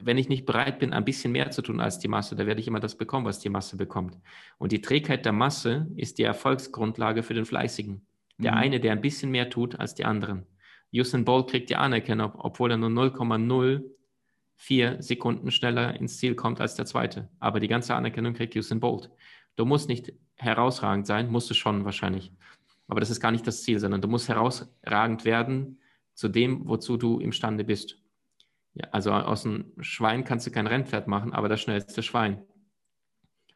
wenn ich nicht bereit bin, ein bisschen mehr zu tun als die Masse, da werde ich immer das bekommen, was die Masse bekommt. Und die Trägheit der Masse ist die Erfolgsgrundlage für den Fleißigen. Der mhm. eine, der ein bisschen mehr tut als die anderen. Usain Bolt kriegt die Anerkennung, obwohl er nur 0,04 Sekunden schneller ins Ziel kommt als der zweite. Aber die ganze Anerkennung kriegt Usain Bolt. Du musst nicht herausragend sein, musst du schon wahrscheinlich. Aber das ist gar nicht das Ziel, sondern du musst herausragend werden zu dem, wozu du imstande bist. Ja, also aus einem Schwein kannst du kein Rennpferd machen, aber das schnellste Schwein.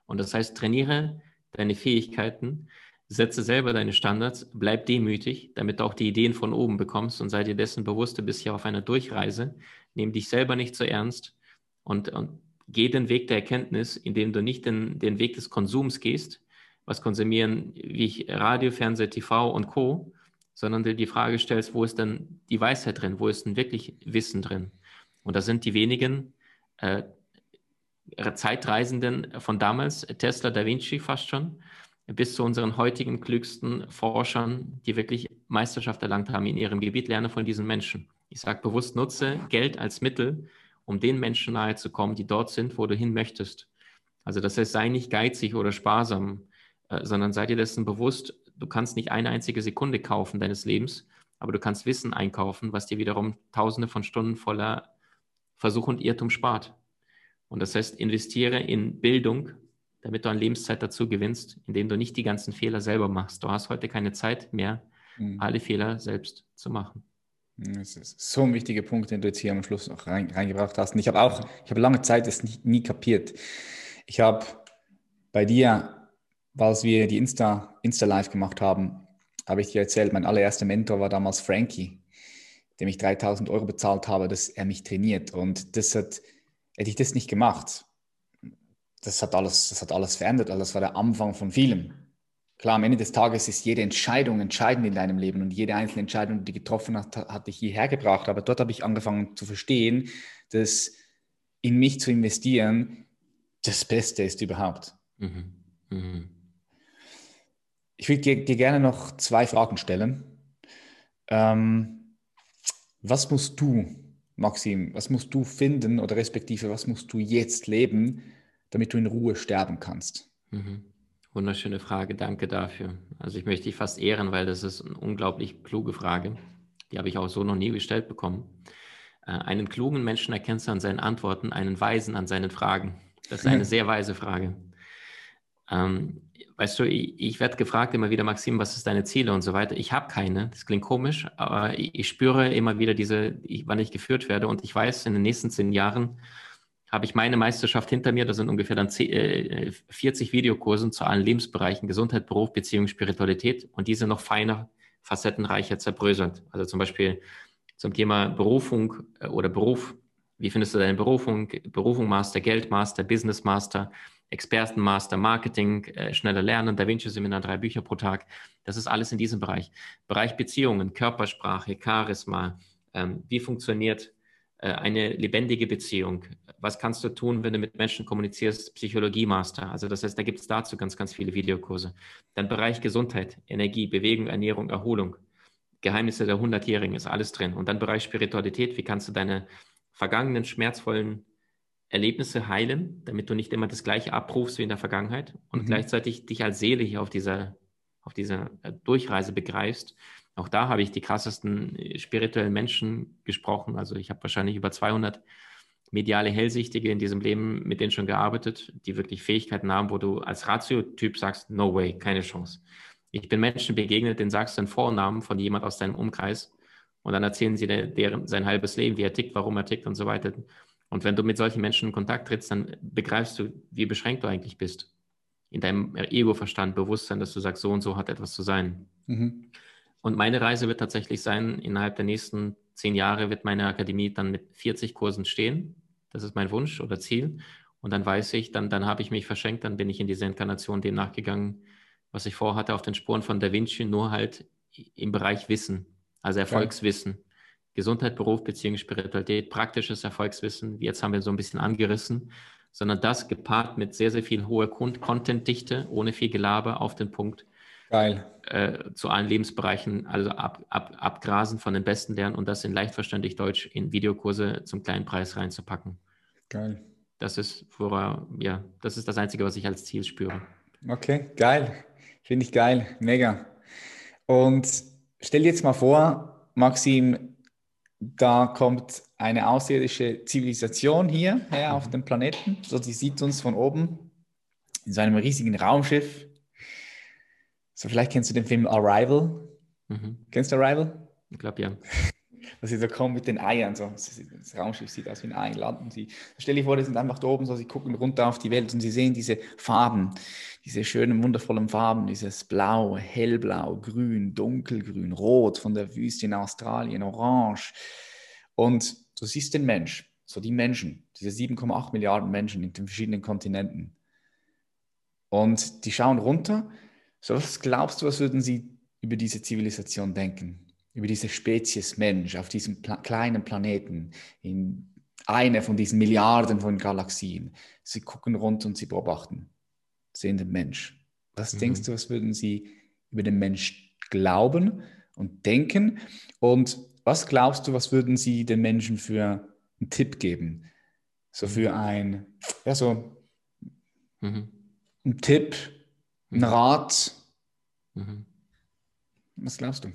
Und das heißt, trainiere deine Fähigkeiten, setze selber deine Standards, bleib demütig, damit du auch die Ideen von oben bekommst und sei dir dessen bewusst, du bist hier auf einer Durchreise, nimm dich selber nicht so ernst und, und geh den Weg der Erkenntnis, indem du nicht den, den Weg des Konsums gehst, was konsumieren, wie ich Radio, Fernseh, TV und Co., sondern dir die Frage stellst, wo ist denn die Weisheit drin, wo ist denn wirklich Wissen drin? Und da sind die wenigen äh, Zeitreisenden von damals, Tesla, Da Vinci fast schon, bis zu unseren heutigen klügsten Forschern, die wirklich Meisterschaft erlangt haben in ihrem Gebiet, lerne von diesen Menschen. Ich sage bewusst, nutze Geld als Mittel, um den Menschen nahe zu kommen, die dort sind, wo du hin möchtest. Also das heißt, sei nicht geizig oder sparsam, äh, sondern sei dir dessen bewusst, du kannst nicht eine einzige Sekunde kaufen deines Lebens, aber du kannst Wissen einkaufen, was dir wiederum tausende von Stunden voller Versuch und Irrtum spart. Und das heißt, investiere in Bildung, damit du an Lebenszeit dazu gewinnst, indem du nicht die ganzen Fehler selber machst. Du hast heute keine Zeit mehr, mhm. alle Fehler selbst zu machen. Das ist so ein wichtiger Punkt, den du jetzt hier am Schluss noch rein, reingebracht hast. Und ich habe auch, ich habe lange Zeit das nie, nie kapiert. Ich habe bei dir, als wir die Insta, Insta Live gemacht haben, habe ich dir erzählt, mein allererster Mentor war damals Frankie, dem ich 3000 Euro bezahlt habe, dass er mich trainiert. Und das hat, hätte ich das nicht gemacht, das hat alles, das hat alles verändert. Das war der Anfang von vielem. Klar, am Ende des Tages ist jede Entscheidung entscheidend in deinem Leben und jede einzelne Entscheidung, die du getroffen hast, hat dich hierher gebracht. Aber dort habe ich angefangen zu verstehen, dass in mich zu investieren das Beste ist überhaupt. Mhm. Mhm. Ich würde dir gerne noch zwei Fragen stellen. Ähm, was musst du, Maxim, was musst du finden oder respektive was musst du jetzt leben, damit du in Ruhe sterben kannst? Mhm. Wunderschöne Frage, danke dafür. Also ich möchte dich fast ehren, weil das ist eine unglaublich kluge Frage. Die habe ich auch so noch nie gestellt bekommen. Äh, einen klugen Menschen erkennst du an seinen Antworten, einen Weisen an seinen Fragen. Das ist eine sehr weise Frage. Ähm, weißt du, ich, ich werde gefragt immer wieder, Maxim, was ist deine Ziele und so weiter. Ich habe keine, das klingt komisch, aber ich, ich spüre immer wieder diese, ich, wann ich geführt werde und ich weiß, in den nächsten zehn Jahren habe ich meine Meisterschaft hinter mir. Da sind ungefähr dann 10, äh, 40 Videokursen zu allen Lebensbereichen, Gesundheit, Beruf, Beziehung, Spiritualität und diese noch feiner, facettenreicher zerbröselt. Also zum Beispiel zum Thema Berufung äh, oder Beruf. Wie findest du deine Berufung? Berufung Master, Geld Master, Business Master, Expertenmaster, Marketing, äh, schneller Lernen, Da Vinci Seminar, drei Bücher pro Tag. Das ist alles in diesem Bereich. Bereich Beziehungen, Körpersprache, Charisma. Ähm, wie funktioniert eine lebendige Beziehung. Was kannst du tun, wenn du mit Menschen kommunizierst? Psychologie-Master. Also das heißt, da gibt es dazu ganz, ganz viele Videokurse. Dann Bereich Gesundheit, Energie, Bewegung, Ernährung, Erholung. Geheimnisse der Hundertjährigen ist alles drin. Und dann Bereich Spiritualität, wie kannst du deine vergangenen schmerzvollen Erlebnisse heilen, damit du nicht immer das Gleiche abrufst wie in der Vergangenheit und mhm. gleichzeitig dich als Seele hier auf dieser, auf dieser äh, Durchreise begreifst. Auch da habe ich die krassesten äh, spirituellen Menschen gesprochen. Also ich habe wahrscheinlich über 200 mediale Hellsichtige in diesem Leben mit denen schon gearbeitet, die wirklich Fähigkeiten haben, wo du als Ratio-Typ sagst, no way, keine Chance. Ich bin Menschen begegnet, denen sagst du einen Vornamen von jemand aus deinem Umkreis und dann erzählen sie der, deren, sein halbes Leben, wie er tickt, warum er tickt und so weiter. Und wenn du mit solchen Menschen in Kontakt trittst, dann begreifst du, wie beschränkt du eigentlich bist. In deinem Ego-Verstand, Bewusstsein, dass du sagst, so und so hat etwas zu sein. Mhm. Und meine Reise wird tatsächlich sein, innerhalb der nächsten zehn Jahre wird meine Akademie dann mit 40 Kursen stehen. Das ist mein Wunsch oder Ziel. Und dann weiß ich, dann, dann habe ich mich verschenkt, dann bin ich in diese Inkarnation dem nachgegangen, was ich vorhatte, auf den Spuren von Da Vinci, nur halt im Bereich Wissen, also Erfolgswissen. Gesundheit, Beruf, Beziehung, Spiritualität, praktisches Erfolgswissen, jetzt haben wir so ein bisschen angerissen, sondern das gepaart mit sehr, sehr viel hoher Content-Dichte, ohne viel Gelaber auf den Punkt. Geil. Äh, zu allen Lebensbereichen, also ab, ab, abgrasen von den Besten lernen und das in leicht verständlich Deutsch in Videokurse zum kleinen Preis reinzupacken. Geil. Das ist, wora, ja, das ist das Einzige, was ich als Ziel spüre. Okay, geil. Finde ich geil. Mega. Und stell dir jetzt mal vor, Maxim, da kommt eine außerirdische Zivilisation hier her auf dem Planeten. So, die sieht uns von oben in so einem riesigen Raumschiff. So, vielleicht kennst du den Film Arrival. Mhm. Kennst du Arrival? Ich glaube, ja. Dass sie so kommen mit den Eiern. So. Das Raumschiff sieht aus wie ein Ei. Landen sie. Stell dir vor, die sind einfach da oben, so, sie gucken runter auf die Welt und sie sehen diese Farben, diese schönen, wundervollen Farben, dieses Blau, Hellblau, Grün, Dunkelgrün, Rot von der Wüste in Australien, Orange. Und du siehst den Mensch, so die Menschen, diese 7,8 Milliarden Menschen in den verschiedenen Kontinenten. Und die schauen runter. So, was glaubst du, was würden sie über diese Zivilisation denken? Über diese Spezies Mensch auf diesem Pla kleinen Planeten, in einer von diesen Milliarden von Galaxien. Sie gucken runter und sie beobachten sehenden Mensch. Was mhm. denkst du, was würden sie über den Mensch glauben und denken? Und was glaubst du, was würden sie den Menschen für einen Tipp geben? So für mhm. ein, ja, so mhm. ein Tipp, ein mhm. Rat. Mhm. Was glaubst du?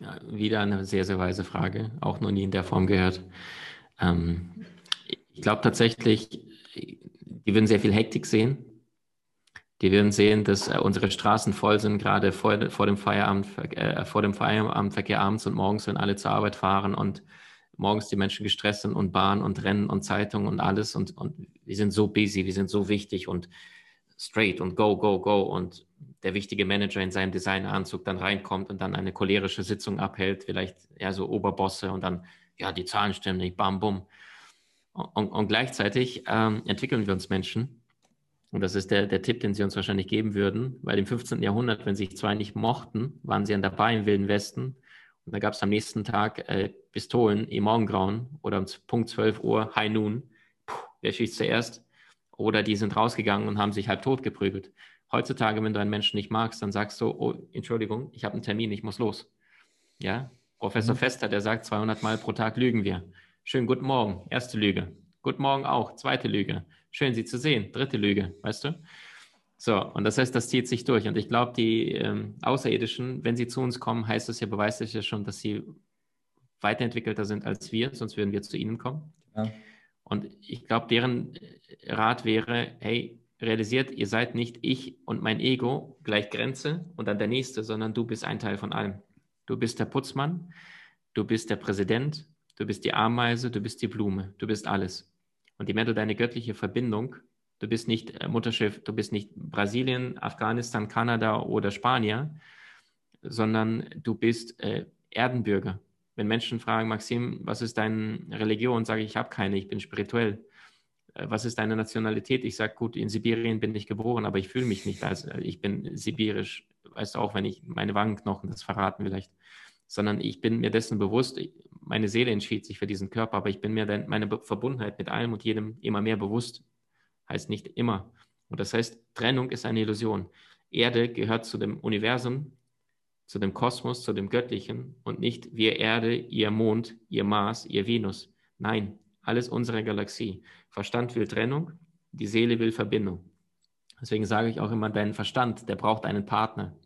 Ja, wieder eine sehr, sehr weise Frage, auch noch nie in der Form gehört. Ähm, ich glaube tatsächlich, die würden sehr viel Hektik sehen die werden sehen, dass äh, unsere Straßen voll sind, gerade vor, vor, dem Feierabend, äh, vor dem Feierabendverkehr abends und morgens, wenn alle zur Arbeit fahren und morgens die Menschen gestresst sind und Bahn und Rennen und Zeitung und alles und, und wir sind so busy, wir sind so wichtig und straight und go, go, go und der wichtige Manager in seinem Designeranzug dann reinkommt und dann eine cholerische Sitzung abhält, vielleicht ja so Oberbosse und dann, ja, die Zahlen stimmen nicht, bam, bum. Und, und gleichzeitig ähm, entwickeln wir uns Menschen und das ist der, der Tipp, den sie uns wahrscheinlich geben würden, weil im 15. Jahrhundert, wenn sich zwei nicht mochten, waren sie dann dabei im Wilden Westen. Und da gab es am nächsten Tag äh, Pistolen im Morgengrauen oder um Punkt 12 Uhr, High Noon. Puh, wer schießt zuerst? Oder die sind rausgegangen und haben sich halb tot geprügelt. Heutzutage, wenn du einen Menschen nicht magst, dann sagst du, oh, Entschuldigung, ich habe einen Termin, ich muss los. Ja, Professor mhm. Fester, der sagt, 200 Mal pro Tag lügen wir. Schönen guten Morgen, erste Lüge. Guten Morgen auch, zweite Lüge schön, Sie zu sehen. Dritte Lüge, weißt du? So, und das heißt, das zieht sich durch. Und ich glaube, die ähm, Außerirdischen, wenn sie zu uns kommen, heißt das ja, beweist das ja schon, dass sie weiterentwickelter sind als wir, sonst würden wir zu ihnen kommen. Ja. Und ich glaube, deren Rat wäre, hey, realisiert, ihr seid nicht ich und mein Ego gleich Grenze und dann der nächste, sondern du bist ein Teil von allem. Du bist der Putzmann, du bist der Präsident, du bist die Ameise, du bist die Blume, du bist alles. Und je mehr du deine göttliche Verbindung, du bist nicht äh, Mutterschiff, du bist nicht Brasilien, Afghanistan, Kanada oder Spanier, sondern du bist äh, Erdenbürger. Wenn Menschen fragen, Maxim, was ist deine Religion, sage ich, ich habe keine, ich bin spirituell. Äh, was ist deine Nationalität? Ich sage, gut, in Sibirien bin ich geboren, aber ich fühle mich nicht als, äh, ich bin sibirisch. Weißt du auch, wenn ich meine Wangenknochen das verraten vielleicht sondern ich bin mir dessen bewusst, meine Seele entschied sich für diesen Körper, aber ich bin mir dann meine Verbundenheit mit allem und jedem immer mehr bewusst. Heißt nicht immer. Und das heißt, Trennung ist eine Illusion. Erde gehört zu dem Universum, zu dem Kosmos, zu dem Göttlichen und nicht wir Erde, ihr Mond, ihr Mars, ihr Venus. Nein, alles unsere Galaxie. Verstand will Trennung, die Seele will Verbindung. Deswegen sage ich auch immer, dein Verstand, der braucht einen Partner.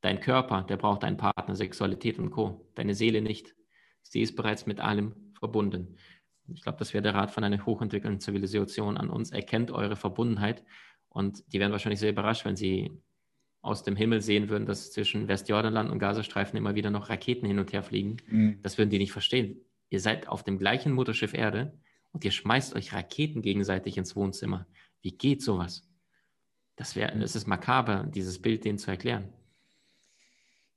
Dein Körper, der braucht einen Partner, Sexualität und Co. Deine Seele nicht. Sie ist bereits mit allem verbunden. Ich glaube, das wäre der Rat von einer hochentwickelten Zivilisation an uns. Erkennt eure Verbundenheit und die wären wahrscheinlich sehr überrascht, wenn sie aus dem Himmel sehen würden, dass zwischen Westjordanland und Gazastreifen immer wieder noch Raketen hin und her fliegen. Mhm. Das würden die nicht verstehen. Ihr seid auf dem gleichen Mutterschiff Erde und ihr schmeißt euch Raketen gegenseitig ins Wohnzimmer. Wie geht sowas? Das wäre, es ist makaber, dieses Bild denen zu erklären.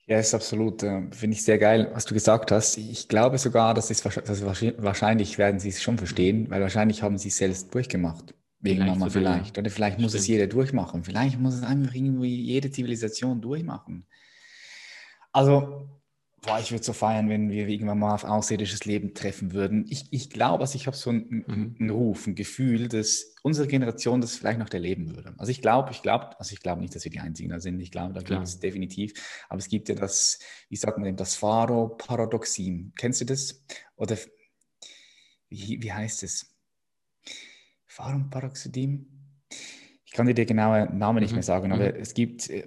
Ja, ist absolut. Äh, Finde ich sehr geil, was du gesagt hast. Ich glaube sogar, dass es dass wahrscheinlich werden sie es schon verstehen, weil wahrscheinlich haben sie es selbst durchgemacht. Irgendwann mal vielleicht. Oder vielleicht muss Stimmt. es jeder durchmachen. Vielleicht muss es einfach irgendwie jede Zivilisation durchmachen. Also boah, ich würde so feiern, wenn wir irgendwann mal auf außerirdisches Leben treffen würden. Ich, ich glaube, also ich habe so einen, mhm. einen, Ruf, ein Gefühl, dass unsere Generation das vielleicht noch erleben würde. Also ich glaube, ich glaube, also ich glaube nicht, dass wir die Einzigen da sind. Ich glaube, da gibt es definitiv. Aber es gibt ja das, wie sagt man denn, das Pharo-Paradoxin. Kennst du das? Oder wie, wie heißt es? Pharo-Paradoxin? ich kann dir den genauen Namen nicht mhm. mehr sagen, aber mhm. es gibt äh,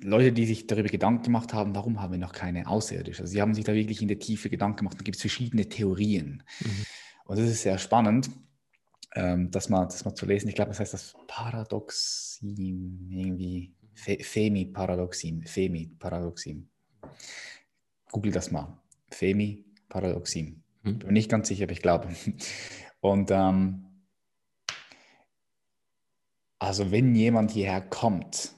Leute, die sich darüber Gedanken gemacht haben, warum haben wir noch keine Außerirdische? Also sie haben sich da wirklich in der Tiefe Gedanken gemacht. Da gibt es verschiedene Theorien. Mhm. Und das ist sehr spannend, ähm, das, mal, das mal zu lesen. Ich glaube, das heißt das Paradoxin, irgendwie Fe Femi-Paradoxin, Femi-Paradoxin. Google das mal. Femi-Paradoxin. Mhm. Bin mir nicht ganz sicher, aber ich glaube. Und ähm, also wenn jemand hierher kommt,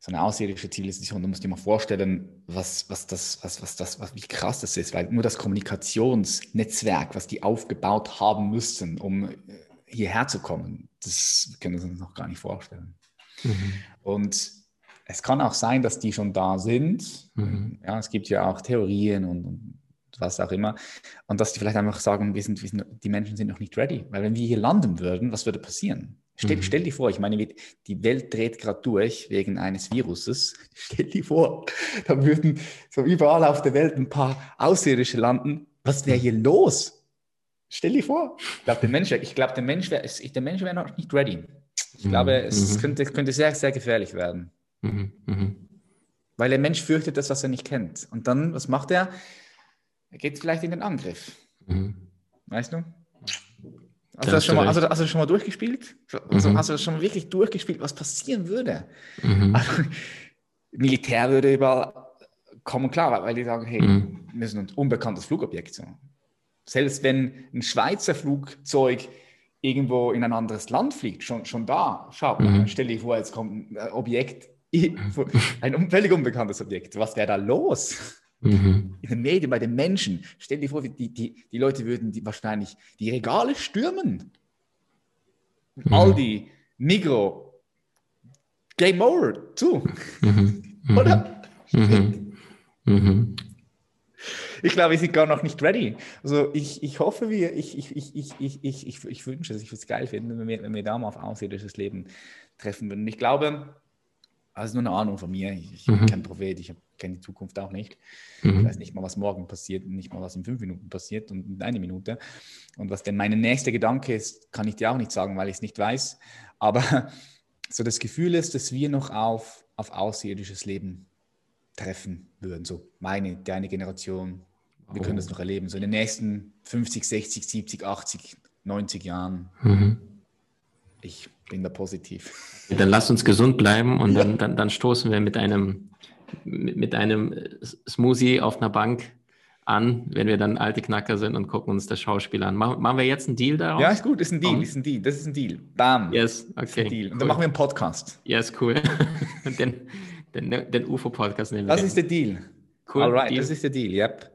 so eine außerirdische Zivilisation, du musst dir mal vorstellen, was, was das, was, was das, was, wie krass das ist, weil nur das Kommunikationsnetzwerk, was die aufgebaut haben müssen, um äh, hierher zu kommen, das können wir uns noch gar nicht vorstellen. Mhm. Und es kann auch sein, dass die schon da sind. Mhm. Ja, es gibt ja auch Theorien und, und, was auch immer. Und dass die vielleicht einfach sagen, wir sind, wir sind, die Menschen sind noch nicht ready. Weil wenn wir hier landen würden, was würde passieren? Stell, mhm. stell dir vor, ich meine, die Welt dreht gerade durch wegen eines Viruses. Stell dir vor, da würden so überall auf der Welt ein paar Außerirdische landen. Was wäre hier los? Stell dir vor. Ich glaube, der Mensch, ich glaube, der Mensch wäre, der Mensch wäre noch nicht ready. Ich glaube, mhm. es mhm. könnte, könnte sehr, sehr gefährlich werden. Mhm. Mhm. Weil der Mensch fürchtet das, was er nicht kennt. Und dann, was macht er? Er geht vielleicht in den Angriff. Weißt du? Hast du, das schon mal, hast du schon mal durchgespielt? Also, mhm. Hast du das schon wirklich durchgespielt, was passieren würde? Mhm. Also, Militär würde überall kommen, klar, weil die sagen, hey, mhm. wir sind ein unbekanntes Flugobjekt. So. Selbst wenn ein Schweizer Flugzeug irgendwo in ein anderes Land fliegt, schon, schon da, schau, mhm. stell dir vor, jetzt kommt ein Objekt, ein völlig unbekanntes Objekt. Was wäre da los? Mhm. In den Medien, bei den Menschen. Stell dir vor, die, die, die Leute würden die wahrscheinlich die Regale stürmen. Mhm. Aldi, Migro, Game Over, zu. Mhm. mhm. Oder? Mhm. Mhm. Ich glaube, wir sind gar noch nicht ready. Also ich, ich hoffe, wir, ich, ich, ich, ich, ich, ich, ich, ich wünsche es, ich würde es geil finden, wenn wir, wenn wir da mal auf außerirdisches Leben treffen würden. Ich glaube, also nur eine Ahnung von mir. Ich, ich bin kein Prophet, ich kenne die Zukunft auch nicht. Mhm. Ich weiß nicht mal, was morgen passiert, nicht mal, was in fünf Minuten passiert und in eine Minute. Und was denn mein nächster Gedanke ist, kann ich dir auch nicht sagen, weil ich es nicht weiß. Aber so das Gefühl ist, dass wir noch auf, auf außerirdisches Leben treffen würden. So meine, deine Generation. Wir oh. können das noch erleben. So in den nächsten 50, 60, 70, 80, 90 Jahren. Mhm. Ich bin da positiv. Dann lass uns gesund bleiben und ja. dann, dann, dann stoßen wir mit einem, mit, einem Smoothie auf einer Bank an, wenn wir dann alte Knacker sind und gucken uns das Schauspiel an. Machen, machen wir jetzt einen Deal daraus? Ja, ist gut, ist ein Deal, ist ein Deal, das ist ein Deal. Bam. Yes, okay. Deal. Und cool. dann machen wir einen Podcast. Yes, cool. den, den, den UFO-Podcast nehmen wir. Das ist der Deal. Cool. Alright, Deal. das ist der Deal, yep.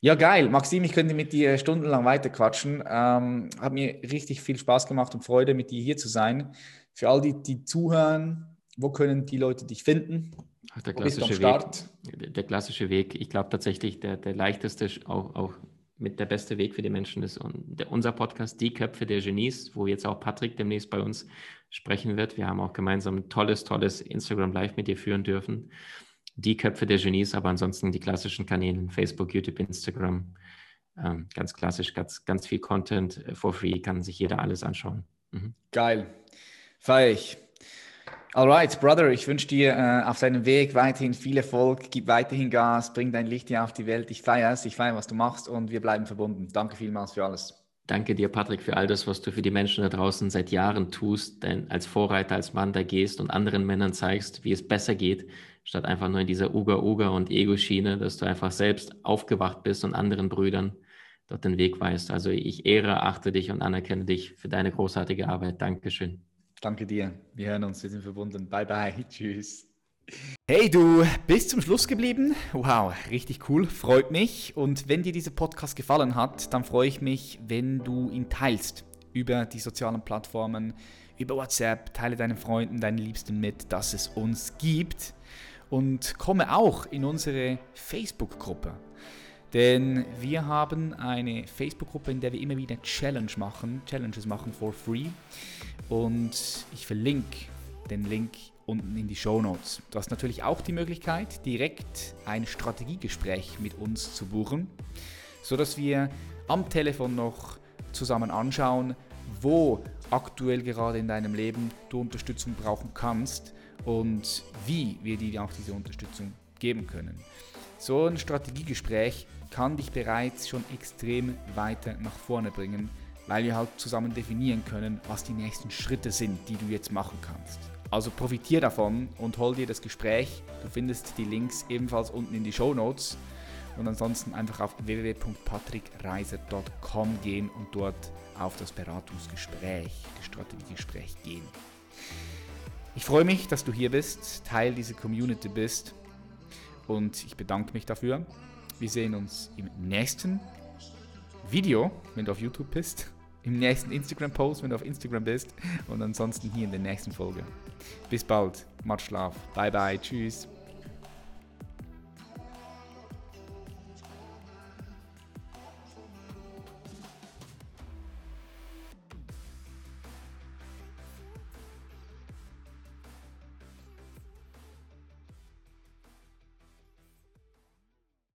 Ja, geil. Maxim, ich könnte mit dir stundenlang weiterquatschen. Ähm, hat mir richtig viel Spaß gemacht und Freude, mit dir hier zu sein. Für all die, die zuhören, wo können die Leute dich finden? Der klassische Weg. Der klassische Weg. Ich glaube tatsächlich, der, der leichteste, auch, auch mit der beste Weg für die Menschen ist und der, unser Podcast Die Köpfe der Genies, wo jetzt auch Patrick demnächst bei uns sprechen wird. Wir haben auch gemeinsam ein tolles, tolles Instagram Live mit dir führen dürfen. die Köpfe der Genies, aber ansonsten die klassischen Kanäle, Facebook, YouTube, Instagram. Ähm, ganz klassisch, ganz, ganz viel Content for free, kann sich jeder alles anschauen. Mhm. Geil. Feier ich. Alright, Brother, ich wünsche dir äh, auf deinem Weg weiterhin viel Erfolg, gib weiterhin Gas, bring dein Licht hier auf die Welt. Ich feiere es, ich feiere, was du machst und wir bleiben verbunden. Danke vielmals für alles. Danke dir, Patrick, für all das, was du für die Menschen da draußen seit Jahren tust, denn als Vorreiter, als Mann da gehst und anderen Männern zeigst, wie es besser geht, statt einfach nur in dieser Uga-Uga und Ego-Schiene, dass du einfach selbst aufgewacht bist und anderen Brüdern dort den Weg weist. Also ich ehre, achte dich und anerkenne dich für deine großartige Arbeit. Dankeschön. Danke dir. Wir hören uns, wir sind verbunden. Bye bye. Tschüss. Hey, du bist zum Schluss geblieben. Wow, richtig cool, freut mich. Und wenn dir dieser Podcast gefallen hat, dann freue ich mich, wenn du ihn teilst über die sozialen Plattformen, über WhatsApp, teile deinen Freunden, deinen Liebsten mit, dass es uns gibt. Und komme auch in unsere Facebook-Gruppe. Denn wir haben eine Facebook-Gruppe, in der wir immer wieder Challenge machen, Challenges machen for free. Und ich verlinke den Link unten in die Show Notes. Du hast natürlich auch die Möglichkeit, direkt ein Strategiegespräch mit uns zu buchen, sodass wir am Telefon noch zusammen anschauen, wo aktuell gerade in deinem Leben du Unterstützung brauchen kannst und wie wir dir auch diese Unterstützung geben können. So ein Strategiegespräch kann dich bereits schon extrem weiter nach vorne bringen, weil wir halt zusammen definieren können, was die nächsten Schritte sind, die du jetzt machen kannst. Also profitier davon und hol dir das Gespräch. Du findest die Links ebenfalls unten in die Show Notes und ansonsten einfach auf www.patrickreiser.com gehen und dort auf das Beratungsgespräch, das Strategiegespräch gehen. Ich freue mich, dass du hier bist, Teil dieser Community bist und ich bedanke mich dafür. Wir sehen uns im nächsten Video, wenn du auf YouTube bist, im nächsten Instagram-Post, wenn du auf Instagram bist und ansonsten hier in der nächsten Folge. Bis bald, macht Schlaf, bye bye, tschüss.